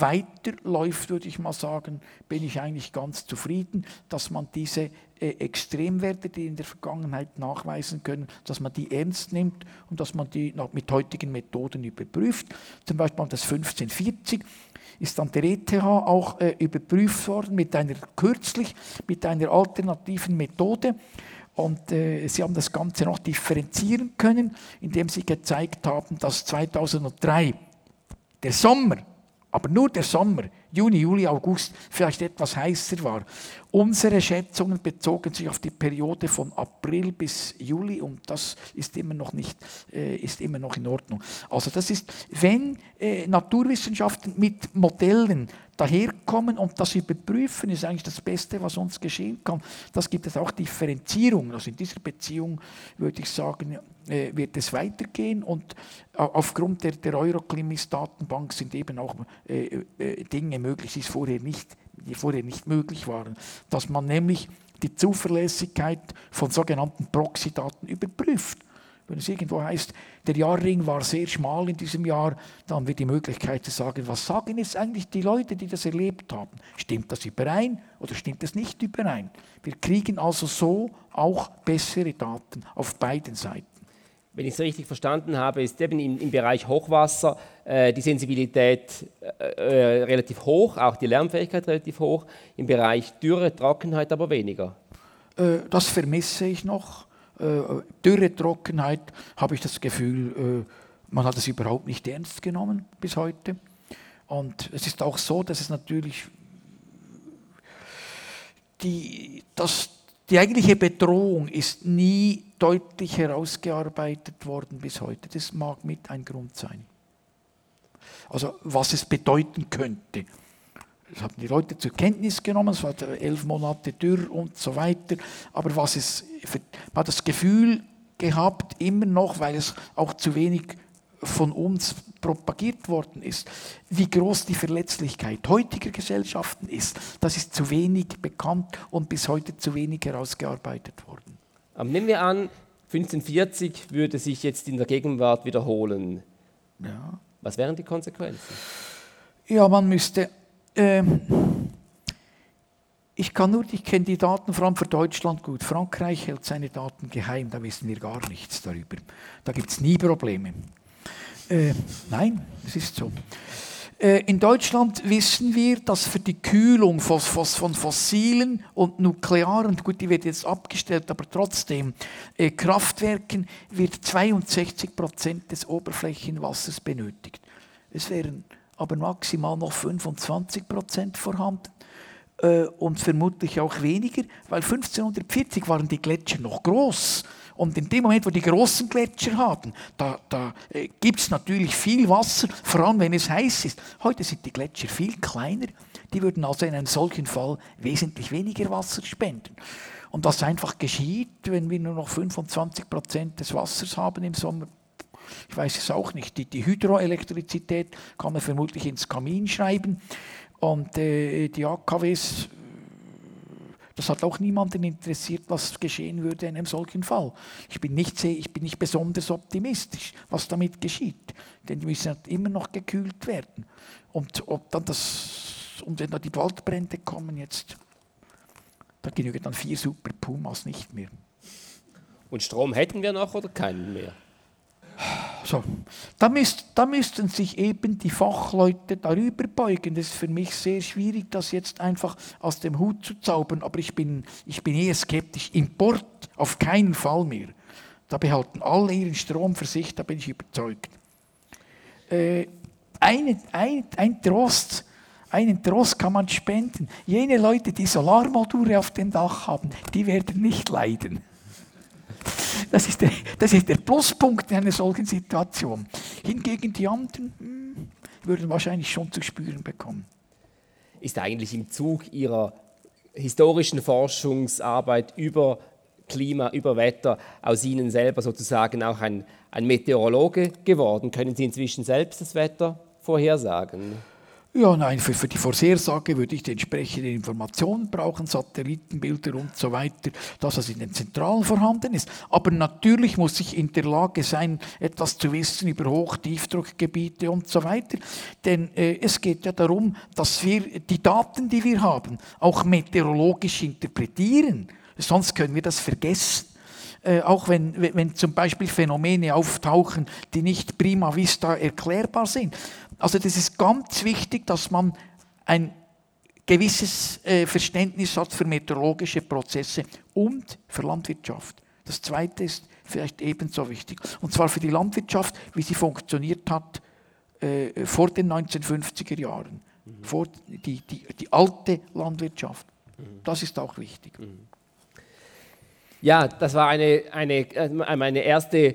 weiterläuft, würde ich mal sagen, bin ich eigentlich ganz zufrieden, dass man diese äh, Extremwerte, die in der Vergangenheit nachweisen können, dass man die ernst nimmt und dass man die mit heutigen Methoden überprüft. Zum Beispiel das 1540 ist an der ETH auch äh, überprüft worden mit einer kürzlich mit einer alternativen Methode. Und äh, sie haben das Ganze noch differenzieren können, indem sie gezeigt haben, dass 2003 der Sommer aber nur der Sommer, Juni, Juli, August, vielleicht etwas heißer war. Unsere Schätzungen bezogen sich auf die Periode von April bis Juli und das ist immer noch nicht, äh, ist immer noch in Ordnung. Also das ist, wenn äh, Naturwissenschaften mit Modellen daherkommen und das überprüfen, ist eigentlich das Beste, was uns geschehen kann. Das gibt es auch Differenzierungen. Also in dieser Beziehung würde ich sagen, äh, wird es weitergehen und aufgrund der, der Euroclimis-Datenbank sind eben auch äh, äh, Dinge möglich, die vorher, nicht, die vorher nicht möglich waren. Dass man nämlich die Zuverlässigkeit von sogenannten Proxy-Daten überprüft. Wenn es irgendwo heißt, der Jahrring war sehr schmal in diesem Jahr, dann haben wir die Möglichkeit zu sagen, was sagen jetzt eigentlich die Leute, die das erlebt haben? Stimmt das überein oder stimmt das nicht überein? Wir kriegen also so auch bessere Daten auf beiden Seiten. Wenn ich es richtig verstanden habe, ist eben im, im Bereich Hochwasser äh, die Sensibilität äh, äh, relativ hoch, auch die Lärmfähigkeit relativ hoch, im Bereich Dürre, Trockenheit aber weniger. Äh, das vermisse ich noch äh, Dürre, Trockenheit, habe ich das Gefühl, äh, man hat es überhaupt nicht ernst genommen bis heute. Und es ist auch so, dass es natürlich die, das, die eigentliche Bedrohung ist nie deutlich herausgearbeitet worden bis heute. Das mag mit ein Grund sein. Also was es bedeuten könnte. Das haben die Leute zur Kenntnis genommen, es war elf Monate dürr und so weiter. Aber was es, man hat das Gefühl gehabt, immer noch, weil es auch zu wenig von uns propagiert worden ist, wie groß die Verletzlichkeit heutiger Gesellschaften ist, das ist zu wenig bekannt und bis heute zu wenig herausgearbeitet worden. Aber nehmen wir an, 1540 würde sich jetzt in der Gegenwart wiederholen. Ja. Was wären die Konsequenzen? Ja, man müsste ähm, ich kann nur, ich kenne die Daten vor allem für Deutschland gut. Frankreich hält seine Daten geheim, da wissen wir gar nichts darüber. Da gibt es nie Probleme. Äh, nein, es ist so. Äh, in Deutschland wissen wir, dass für die Kühlung von, fossilen und nuklearen, gut, die wird jetzt abgestellt, aber trotzdem, äh, Kraftwerken wird 62 Prozent des Oberflächenwassers benötigt. Es wären aber maximal noch 25 Prozent vorhanden äh, und vermutlich auch weniger, weil 1540 waren die Gletscher noch groß. Und in dem Moment, wo die großen Gletscher haben, da, da äh, gibt es natürlich viel Wasser, vor allem wenn es heiß ist. Heute sind die Gletscher viel kleiner. Die würden also in einem solchen Fall wesentlich weniger Wasser spenden. Und das einfach geschieht, wenn wir nur noch 25 Prozent des Wassers haben im Sommer, ich weiß es auch nicht. Die, die Hydroelektrizität kann man vermutlich ins Kamin schreiben. Und äh, die AKWs, das hat auch niemanden interessiert, was geschehen würde in einem solchen Fall. Ich bin nicht, ich bin nicht besonders optimistisch, was damit geschieht. Denn die müssen immer noch gekühlt werden. Und ob dann das, und wenn da die Waldbrände kommen jetzt, da genügen dann vier Super Pumas nicht mehr. Und Strom hätten wir noch oder keinen mehr? So. Da, müsst, da müssten sich eben die Fachleute darüber beugen. Das ist für mich sehr schwierig, das jetzt einfach aus dem Hut zu zaubern. Aber ich bin, ich bin eher skeptisch. Import auf keinen Fall mehr. Da behalten alle ihren Strom für sich, da bin ich überzeugt. Äh, eine, ein, ein Trost, einen Trost kann man spenden. Jene Leute, die Solarmodule auf dem Dach haben, die werden nicht leiden. Das ist der, das ist der Pluspunkt in einer solchen Situation. Hingegen die anderen hm, würden wahrscheinlich schon zu spüren bekommen. Ist eigentlich im Zug Ihrer historischen Forschungsarbeit über Klima, über Wetter aus Ihnen selber sozusagen auch ein, ein Meteorologe geworden? Können Sie inzwischen selbst das Wetter vorhersagen? Ja, nein, für, für die Vorhersage würde ich die entsprechenden Informationen brauchen, Satellitenbilder und so weiter, das in den Zentralen vorhanden ist. Aber natürlich muss ich in der Lage sein, etwas zu wissen über Hochtiefdruckgebiete und so weiter. Denn äh, es geht ja darum, dass wir die Daten, die wir haben, auch meteorologisch interpretieren. Sonst können wir das vergessen. Äh, auch wenn, wenn zum Beispiel Phänomene auftauchen, die nicht prima vista erklärbar sind. Also das ist ganz wichtig, dass man ein gewisses äh, Verständnis hat für meteorologische Prozesse und für Landwirtschaft. Das Zweite ist vielleicht ebenso wichtig. Und zwar für die Landwirtschaft, wie sie funktioniert hat äh, vor den 1950er Jahren. Mhm. Vor die, die, die alte Landwirtschaft. Mhm. Das ist auch wichtig. Mhm. Ja, das war eine, eine, äh, meine erste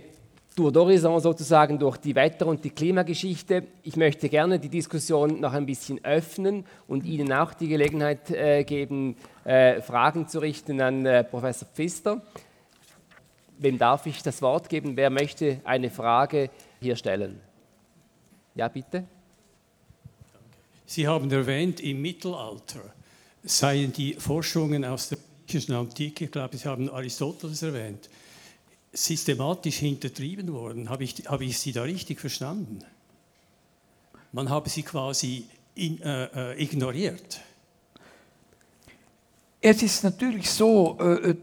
Tour d'Horizon sozusagen durch die Wetter- und die Klimageschichte. Ich möchte gerne die Diskussion noch ein bisschen öffnen und Ihnen auch die Gelegenheit äh, geben, äh, Fragen zu richten an äh, Professor Pfister. Wem darf ich das Wort geben? Wer möchte eine Frage hier stellen? Ja, bitte. Sie haben erwähnt, im Mittelalter seien die Forschungen aus der griechischen Antike, ich glaube, Sie haben Aristoteles erwähnt, systematisch hintertrieben worden. Habe ich, habe ich Sie da richtig verstanden? Man habe sie quasi in, äh, äh, ignoriert. Es ist natürlich so, äh, äh,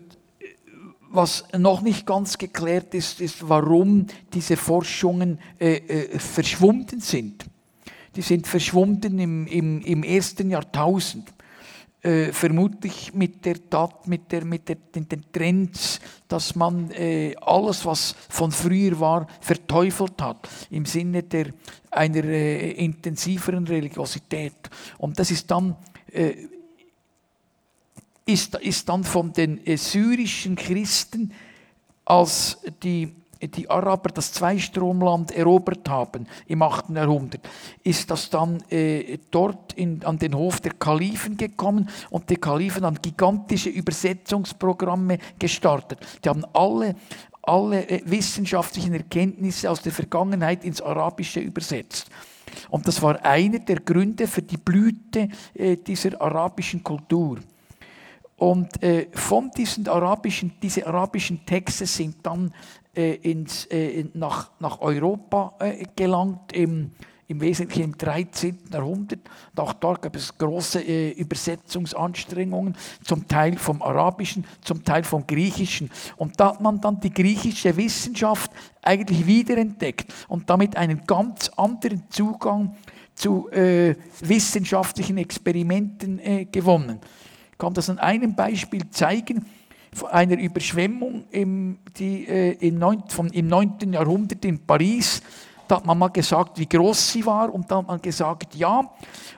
was noch nicht ganz geklärt ist, ist, warum diese Forschungen äh, äh, verschwunden sind. Die sind verschwunden im, im, im ersten Jahrtausend äh, vermutlich mit der Tat, mit, der, mit der, den, den Trends, dass man äh, alles, was von früher war, verteufelt hat, im Sinne der, einer äh, intensiveren Religiosität. Und das ist dann, äh, ist, ist dann von den äh, syrischen Christen als die die Araber das Zweistromland erobert haben im 8. Jahrhundert, ist das dann äh, dort in, an den Hof der Kalifen gekommen und die Kalifen haben gigantische Übersetzungsprogramme gestartet. Die haben alle, alle äh, wissenschaftlichen Erkenntnisse aus der Vergangenheit ins Arabische übersetzt. Und das war einer der Gründe für die Blüte äh, dieser arabischen Kultur. Und äh, von diesen arabischen, diese arabischen Texte sind dann äh, ins, äh, nach, nach Europa äh, gelangt, im, im Wesentlichen im 13. Jahrhundert. Und auch dort gab es große äh, Übersetzungsanstrengungen, zum Teil vom Arabischen, zum Teil vom Griechischen. Und da hat man dann die griechische Wissenschaft eigentlich wiederentdeckt und damit einen ganz anderen Zugang zu äh, wissenschaftlichen Experimenten gewonnen. Kann das an einem Beispiel zeigen einer Überschwemmung im, die, äh, im, 9, vom, im 9. Jahrhundert in Paris. Da hat man mal gesagt, wie groß sie war und dann hat man gesagt, ja.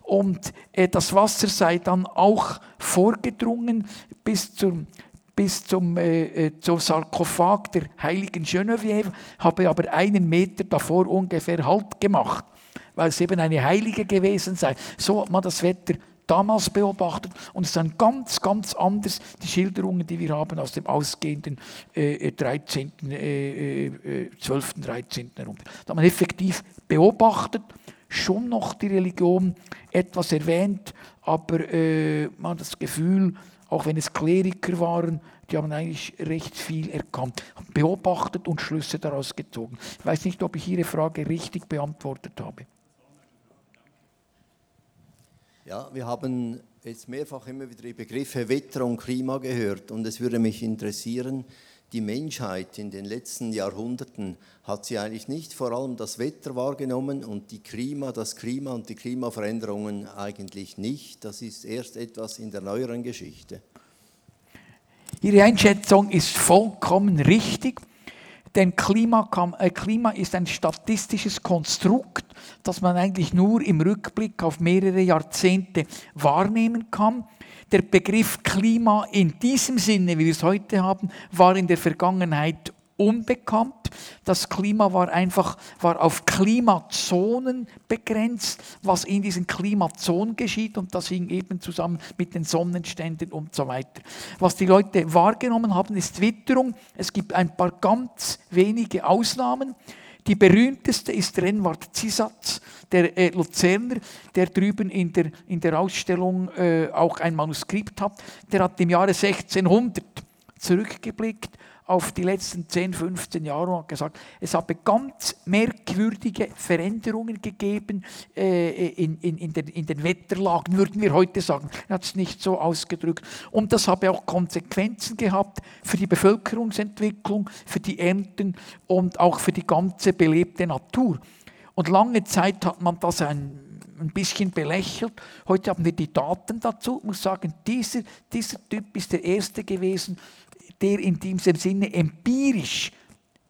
Und äh, das Wasser sei dann auch vorgedrungen bis zum, bis zum, äh, äh zum Sarkophag der heiligen Genevieve, habe aber einen Meter davor ungefähr Halt gemacht, weil es eben eine Heilige gewesen sei. So hat man das Wetter damals beobachtet und es dann ganz, ganz anders, die Schilderungen, die wir haben aus dem ausgehenden äh, 13., äh, äh, 12., 13. Jahrhundert. Da man effektiv beobachtet, schon noch die Religion etwas erwähnt, aber äh, man hat das Gefühl, auch wenn es Kleriker waren, die haben eigentlich recht viel erkannt, beobachtet und Schlüsse daraus gezogen. Ich weiß nicht, ob ich Ihre Frage richtig beantwortet habe. Ja, wir haben jetzt mehrfach immer wieder die Begriffe Wetter und Klima gehört und es würde mich interessieren, die Menschheit in den letzten Jahrhunderten hat sie eigentlich nicht vor allem das Wetter wahrgenommen und die Klima, das Klima und die Klimaveränderungen eigentlich nicht. Das ist erst etwas in der neueren Geschichte. Ihre Einschätzung ist vollkommen richtig. Denn Klima, äh, Klima ist ein statistisches Konstrukt, das man eigentlich nur im Rückblick auf mehrere Jahrzehnte wahrnehmen kann. Der Begriff Klima in diesem Sinne, wie wir es heute haben, war in der Vergangenheit unbekannt. Das Klima war einfach war auf Klimazonen begrenzt, was in diesen Klimazonen geschieht und das hing eben zusammen mit den Sonnenständen und so weiter. Was die Leute wahrgenommen haben, ist Witterung. Es gibt ein paar ganz wenige Ausnahmen. Die berühmteste ist Renward Zisatz, der äh, Luzerner, der drüben in der, in der Ausstellung äh, auch ein Manuskript hat. Der hat im Jahre 1600 zurückgeblickt auf die letzten 10, 15 Jahre und hat gesagt, es habe ganz merkwürdige Veränderungen gegeben äh, in, in, in, den, in, den, Wetterlagen, würden wir heute sagen. Er hat es nicht so ausgedrückt. Und das habe auch Konsequenzen gehabt für die Bevölkerungsentwicklung, für die Ernten und auch für die ganze belebte Natur. Und lange Zeit hat man das ein ein bisschen belächelt. Heute haben wir die Daten dazu. Ich muss sagen, dieser, dieser Typ ist der Erste gewesen, der in diesem Sinne empirisch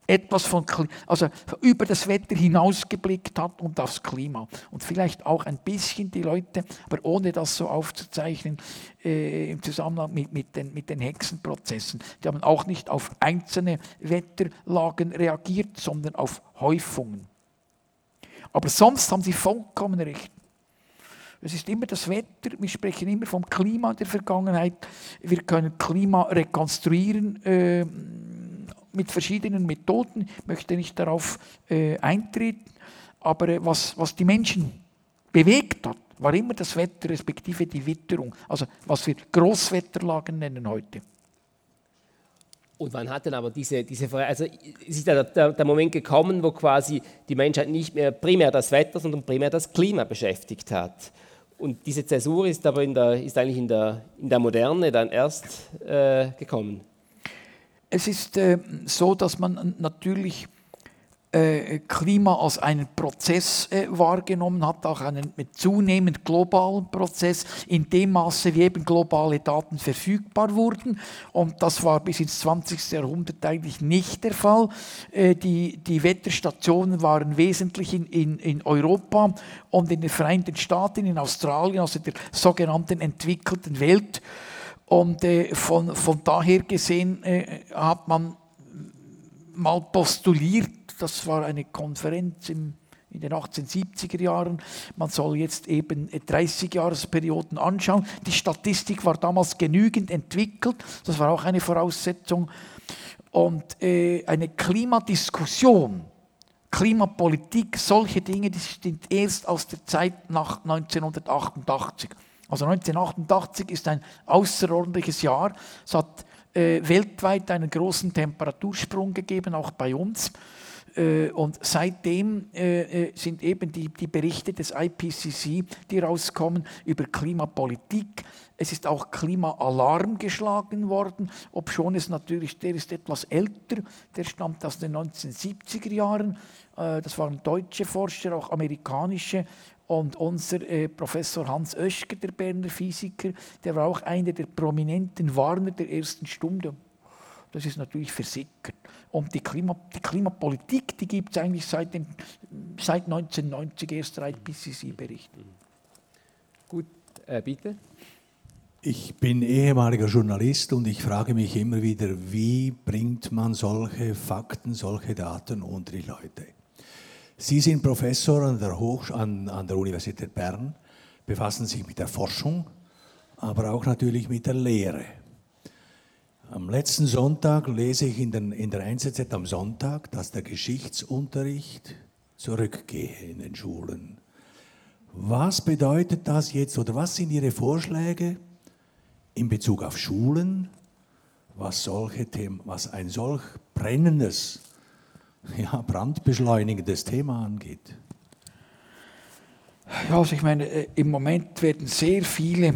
etwas von, also über das Wetter hinausgeblickt hat und aufs Klima. Und vielleicht auch ein bisschen die Leute, aber ohne das so aufzuzeichnen, äh, im Zusammenhang mit, mit, den, mit den Hexenprozessen. Die haben auch nicht auf einzelne Wetterlagen reagiert, sondern auf Häufungen. Aber sonst haben sie vollkommen recht. Es ist immer das Wetter, wir sprechen immer vom Klima der Vergangenheit. Wir können Klima rekonstruieren äh, mit verschiedenen Methoden. Ich möchte nicht darauf äh, eintreten, aber äh, was, was die Menschen bewegt hat, war immer das Wetter, respektive die Witterung. Also was wir Großwetterlagen nennen heute. Und wann hat denn aber diese, diese also ist der, der, der, Moment gekommen, wo quasi die Menschheit nicht mehr primär das Wetter, sondern primär das Klima beschäftigt hat. Und diese Zäsur ist aber in der, ist eigentlich in der, in der Moderne dann erst äh, gekommen. Es ist äh, so, dass man natürlich Klima als einen Prozess äh, wahrgenommen hat, auch einen zunehmend globalen Prozess, in dem Maße, wie eben globale Daten verfügbar wurden. Und das war bis ins 20. Jahrhundert eigentlich nicht der Fall. Äh, die, die Wetterstationen waren wesentlich in, in, in Europa und in den Vereinigten Staaten, in Australien, also der sogenannten entwickelten Welt. Und äh, von, von daher gesehen äh, hat man mal postuliert, das war eine Konferenz im, in den 1870er Jahren. Man soll jetzt eben 30-Jahresperioden anschauen. Die Statistik war damals genügend entwickelt, das war auch eine Voraussetzung. Und äh, eine Klimadiskussion, Klimapolitik, solche Dinge, die sind erst aus der Zeit nach 1988. Also 1988 ist ein außerordentliches Jahr. Es hat äh, weltweit einen großen Temperatursprung gegeben, auch bei uns. Äh, und seitdem äh, äh, sind eben die, die Berichte des IPCC, die rauskommen über Klimapolitik. Es ist auch Klimaalarm geschlagen worden, obschon es natürlich, der ist etwas älter, der stammt aus den 1970er Jahren. Das waren deutsche Forscher, auch amerikanische. Und unser Professor Hans Oeschger, der Berner Physiker, der war auch einer der prominenten Warner der ersten Stunde das ist natürlich versickert. Und die, Klima, die Klimapolitik, die gibt es eigentlich seit, den, seit 1990, erst der IPCC-Bericht. Gut, äh, bitte. Ich bin ehemaliger Journalist und ich frage mich immer wieder, wie bringt man solche Fakten, solche Daten unter die Leute? Sie sind Professor an der, Hoch an, an der Universität Bern, befassen sich mit der Forschung, aber auch natürlich mit der Lehre. Am letzten Sonntag lese ich in, den, in der NZZ am Sonntag, dass der Geschichtsunterricht zurückgehe in den Schulen. Was bedeutet das jetzt oder was sind Ihre Vorschläge in Bezug auf Schulen, was, solche Themen, was ein solch brennendes, ja, brandbeschleunigendes Thema angeht? Ja, also ich meine, äh, im Moment werden sehr viele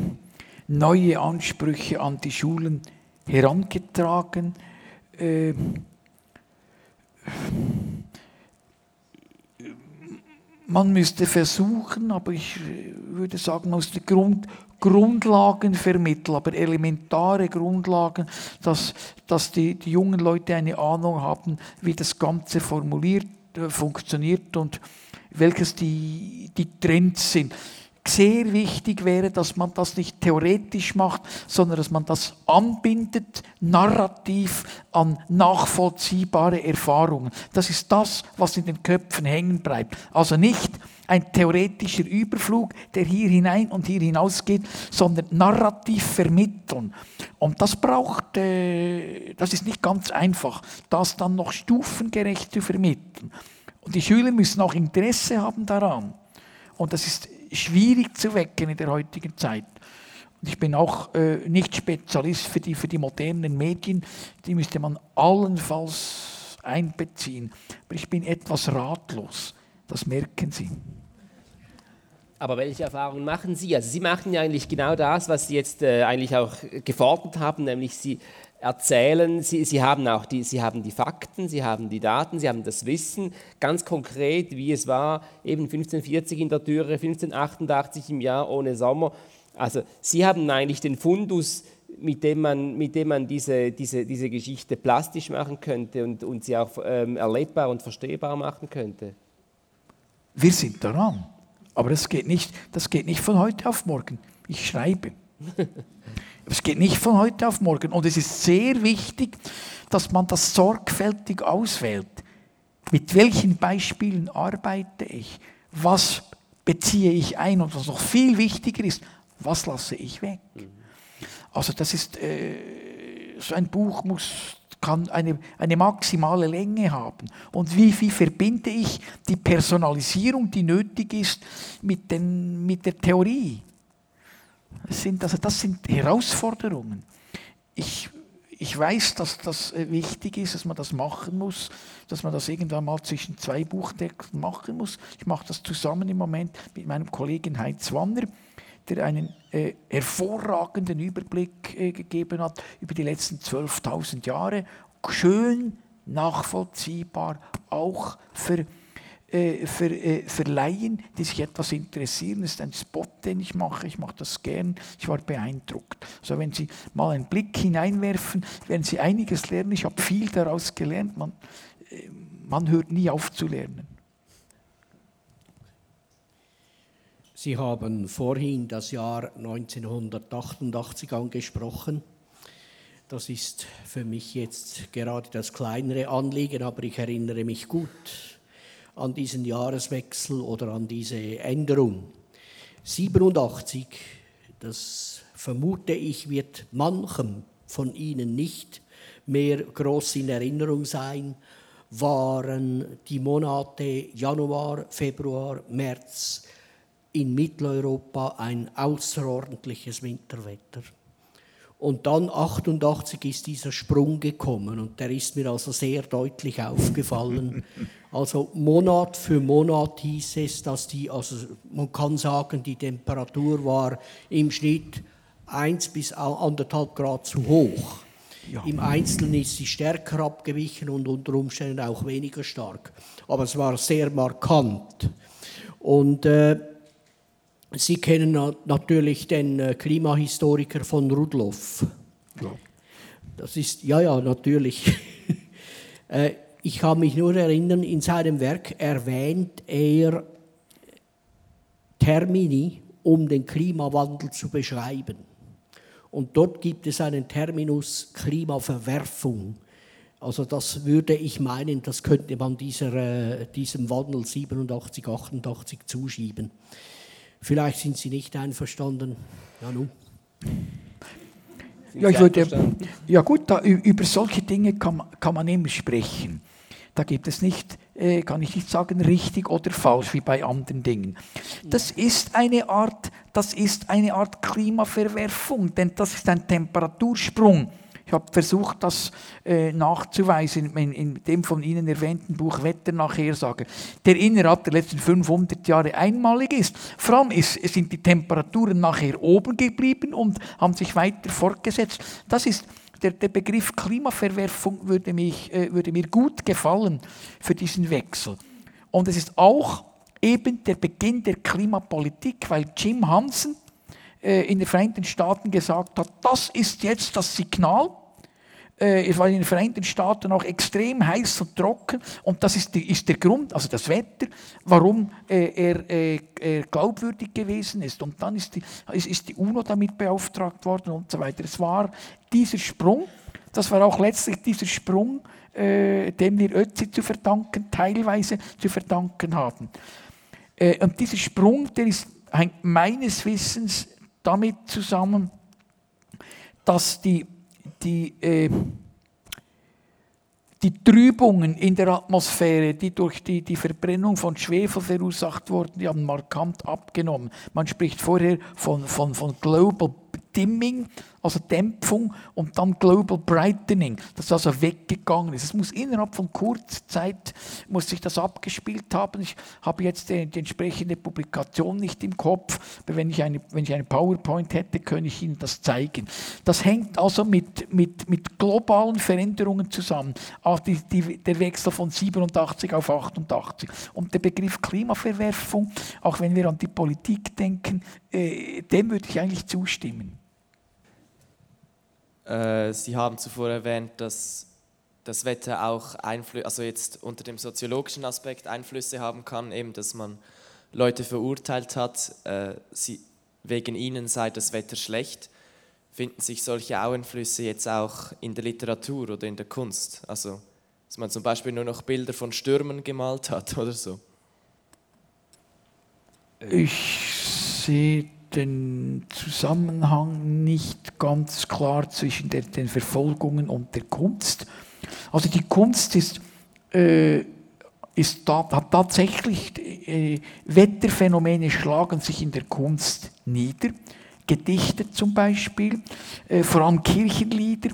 neue Ansprüche an die Schulen herangetragen. Ähm, man müsste versuchen, aber ich würde sagen, man müsste Grund, Grundlagen vermitteln, aber elementare Grundlagen, dass, dass die, die jungen Leute eine Ahnung haben, wie das Ganze formuliert, äh, funktioniert und welches die, die Trends sind sehr wichtig wäre, dass man das nicht theoretisch macht, sondern dass man das anbindet, narrativ an nachvollziehbare Erfahrungen. Das ist das, was in den Köpfen hängen bleibt. Also nicht ein theoretischer Überflug, der hier hinein und hier hinaus geht, sondern narrativ vermitteln. Und das braucht, äh, das ist nicht ganz einfach, das dann noch stufengerecht zu vermitteln. Und die Schüler müssen auch Interesse haben daran. Und das ist schwierig zu wecken in der heutigen Zeit. Ich bin auch äh, nicht Spezialist für die, für die modernen Medien, die müsste man allenfalls einbeziehen. Aber ich bin etwas ratlos, das merken Sie. Aber welche Erfahrungen machen Sie? Also Sie machen ja eigentlich genau das, was Sie jetzt äh, eigentlich auch gefordert haben, nämlich Sie erzählen, Sie, Sie, haben auch die, Sie haben die Fakten, Sie haben die Daten, Sie haben das Wissen, ganz konkret, wie es war, eben 1540 in der Türe, 1588 im Jahr ohne Sommer. Also Sie haben eigentlich den Fundus, mit dem man, mit dem man diese, diese, diese Geschichte plastisch machen könnte und, und sie auch ähm, erlebbar und verstehbar machen könnte. Wir sind daran, aber das geht nicht, das geht nicht von heute auf morgen. Ich schreibe. <laughs> Es geht nicht von heute auf morgen. Und es ist sehr wichtig, dass man das sorgfältig auswählt. Mit welchen Beispielen arbeite ich? Was beziehe ich ein? Und was noch viel wichtiger ist, was lasse ich weg? Also das ist, äh, so ein Buch muss, kann eine, eine maximale Länge haben. Und wie, wie verbinde ich die Personalisierung, die nötig ist, mit, den, mit der Theorie? Sind, also das sind Herausforderungen. Ich, ich weiß, dass das äh, wichtig ist, dass man das machen muss, dass man das irgendwann mal zwischen zwei Buchtexten machen muss. Ich mache das zusammen im Moment mit meinem Kollegen Heinz Wanner, der einen äh, hervorragenden Überblick äh, gegeben hat über die letzten 12.000 Jahre. Schön nachvollziehbar, auch für äh, für, äh, für Laien, die sich etwas interessieren. Das ist ein Spot, den ich mache. Ich mache das gern. Ich war beeindruckt. So, wenn Sie mal einen Blick hineinwerfen, werden Sie einiges lernen. Ich habe viel daraus gelernt. Man, äh, man hört nie auf zu lernen. Sie haben vorhin das Jahr 1988 angesprochen. Das ist für mich jetzt gerade das kleinere Anliegen, aber ich erinnere mich gut an diesen Jahreswechsel oder an diese Änderung. 87, das vermute ich, wird manchem von Ihnen nicht mehr groß in Erinnerung sein, waren die Monate Januar, Februar, März in Mitteleuropa ein außerordentliches Winterwetter. Und dann 88 ist dieser Sprung gekommen und der ist mir also sehr deutlich aufgefallen. <laughs> Also Monat für Monat hieß es, dass die, also man kann sagen, die Temperatur war im Schnitt 1 bis 1,5 Grad zu hoch. Ja. Im Einzelnen ist sie stärker abgewichen und unter Umständen auch weniger stark. Aber es war sehr markant. Und äh, Sie kennen natürlich den äh, Klimahistoriker von Rudloff. Ja. Das ist, ja, ja, natürlich. <laughs> Ich kann mich nur erinnern, in seinem Werk erwähnt er Termini, um den Klimawandel zu beschreiben. Und dort gibt es einen Terminus Klimaverwerfung. Also das würde ich meinen, das könnte man dieser, äh, diesem Wandel 87, 88 zuschieben. Vielleicht sind Sie nicht einverstanden. Ja, nun. Ja, ich würde, ja gut, da, über solche Dinge kann, kann man immer sprechen. Da gibt es nicht, äh, kann ich nicht sagen, richtig oder falsch wie bei anderen Dingen. Das ist eine Art, das ist eine Art Klimaverwerfung, denn das ist ein Temperatursprung ich habe versucht, das äh, nachzuweisen in, in, dem von Ihnen erwähnten Buch Wetternachhersage, der innerhalb der letzten 500 Jahre einmalig ist. Vor allem ist, sind die Temperaturen nachher oben geblieben und haben sich weiter fortgesetzt. Das ist der, der Begriff Klimaverwerfung würde, mich, äh, würde mir gut gefallen für diesen Wechsel. Und es ist auch eben der Beginn der Klimapolitik, weil Jim Hansen äh, in den Vereinigten Staaten gesagt hat, das ist jetzt das Signal. Äh, es war in den Vereinigten Staaten auch extrem heiß und trocken und das ist, die, ist der Grund, also das Wetter, warum äh, er, äh, er, glaubwürdig gewesen ist. Und dann ist die, ist, die UNO damit beauftragt worden und so weiter. Es war dieser Sprung, das war auch letztlich dieser Sprung, äh, dem wir Ötzi zu verdanken, teilweise zu verdanken haben. Äh, und dieser Sprung, der ist meines Wissens damit zusammen, dass die, die, äh, die Trübungen in der Atmosphäre, die durch die, die Verbrennung von Schwefel verursacht wurden, die haben markant abgenommen. Man spricht vorher von, von, von Global Dimming, also Dämpfung und dann Global Brightening, das also weggegangen ist. Es muss innerhalb von kurzer Zeit muss sich das abgespielt haben. Ich habe jetzt die, die, entsprechende Publikation nicht im Kopf, aber wenn ich eine, wenn ich eine PowerPoint hätte, könnte ich Ihnen das zeigen. Das hängt also mit, mit, mit globalen Veränderungen zusammen. Auch die, die, der Wechsel von 87 auf 88. Und der Begriff Klimaverwerfung, auch wenn wir an die Politik denken, äh, dem würde ich eigentlich zustimmen. Äh, Sie haben zuvor erwähnt, dass das Wetter auch Einflüsse, also jetzt unter dem soziologischen Aspekt Einflüsse haben kann, eben, dass man Leute verurteilt hat, äh, sie, wegen ihnen sei das Wetter schlecht. Finden sich solche Einflüsse jetzt auch in der Literatur oder in der Kunst? Also, dass man zum Beispiel nur noch Bilder von Stürmen gemalt hat <laughs> oder so? Ich sehe den Zusammenhang nicht ganz klar zwischen der, den Verfolgungen und der Kunst. Also die Kunst ist, äh, ist da, hat tatsächlich, äh, Wetterphänomene schlagen sich in der Kunst nieder. Gedichte zum Beispiel, äh, vor allem Kirchenlieder.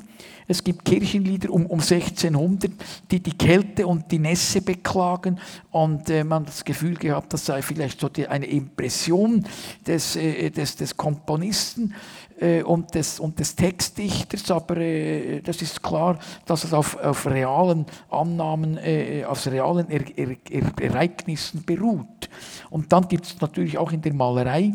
Es gibt Kirchenlieder um, um 1600, die die Kälte und die Nässe beklagen und äh, man hat das Gefühl gehabt, das sei vielleicht so die, eine Impression des, äh, des, des Komponisten äh, und, des, und des Textdichters, aber äh, das ist klar, dass es auf, auf realen Annahmen, äh, auf realen er, er, er, Ereignissen beruht. Und dann gibt es natürlich auch in der Malerei,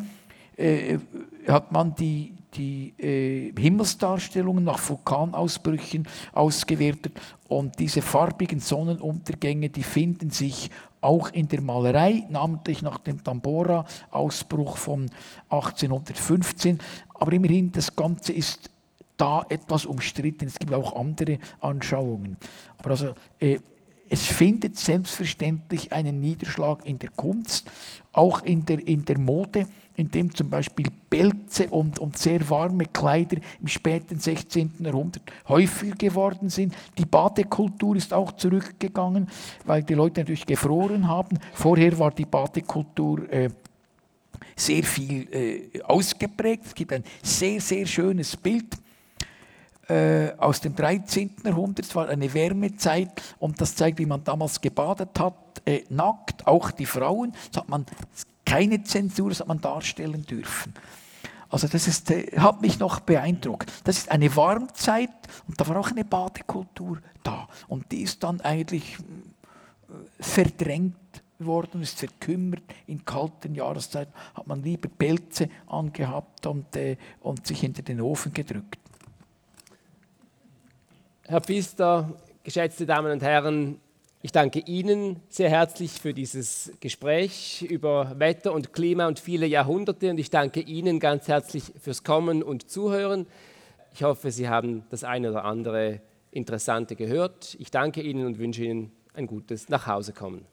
äh, hat man die, die äh, Himmelsdarstellungen nach Vulkanausbrüchen ausgewertet und diese farbigen Sonnenuntergänge, die finden sich auch in der Malerei, namentlich nach dem Tambora-Ausbruch von 1815. Aber immerhin, das Ganze ist da etwas umstritten. Es gibt auch andere Anschauungen. Aber also, äh, es findet selbstverständlich einen Niederschlag in der Kunst, auch in der, in der Mode in dem zum Beispiel Pelze und, und sehr warme Kleider im späten 16. Jahrhundert häufiger geworden sind. Die Badekultur ist auch zurückgegangen, weil die Leute natürlich gefroren haben. Vorher war die Badekultur äh, sehr viel äh, ausgeprägt. Es gibt ein sehr, sehr schönes Bild äh, aus dem 13. Jahrhundert. Es war eine Wärmezeit und das zeigt, wie man damals gebadet hat, äh, nackt, auch die Frauen. Das hat man keine Zensur, das hat man darstellen dürfen. Also das ist, äh, hat mich noch beeindruckt. Das ist eine Warmzeit und da war auch eine Badekultur da. Und die ist dann eigentlich äh, verdrängt worden, ist verkümmert. In kalten Jahreszeiten hat man lieber Pelze angehabt und, äh, und sich hinter den Ofen gedrückt. Herr Pfister, geschätzte Damen und Herren, ich danke Ihnen sehr herzlich für dieses Gespräch über Wetter und Klima und viele Jahrhunderte und ich danke Ihnen ganz herzlich fürs Kommen und Zuhören. Ich hoffe, Sie haben das eine oder andere Interessante gehört. Ich danke Ihnen und wünsche Ihnen ein gutes Nachhausekommen.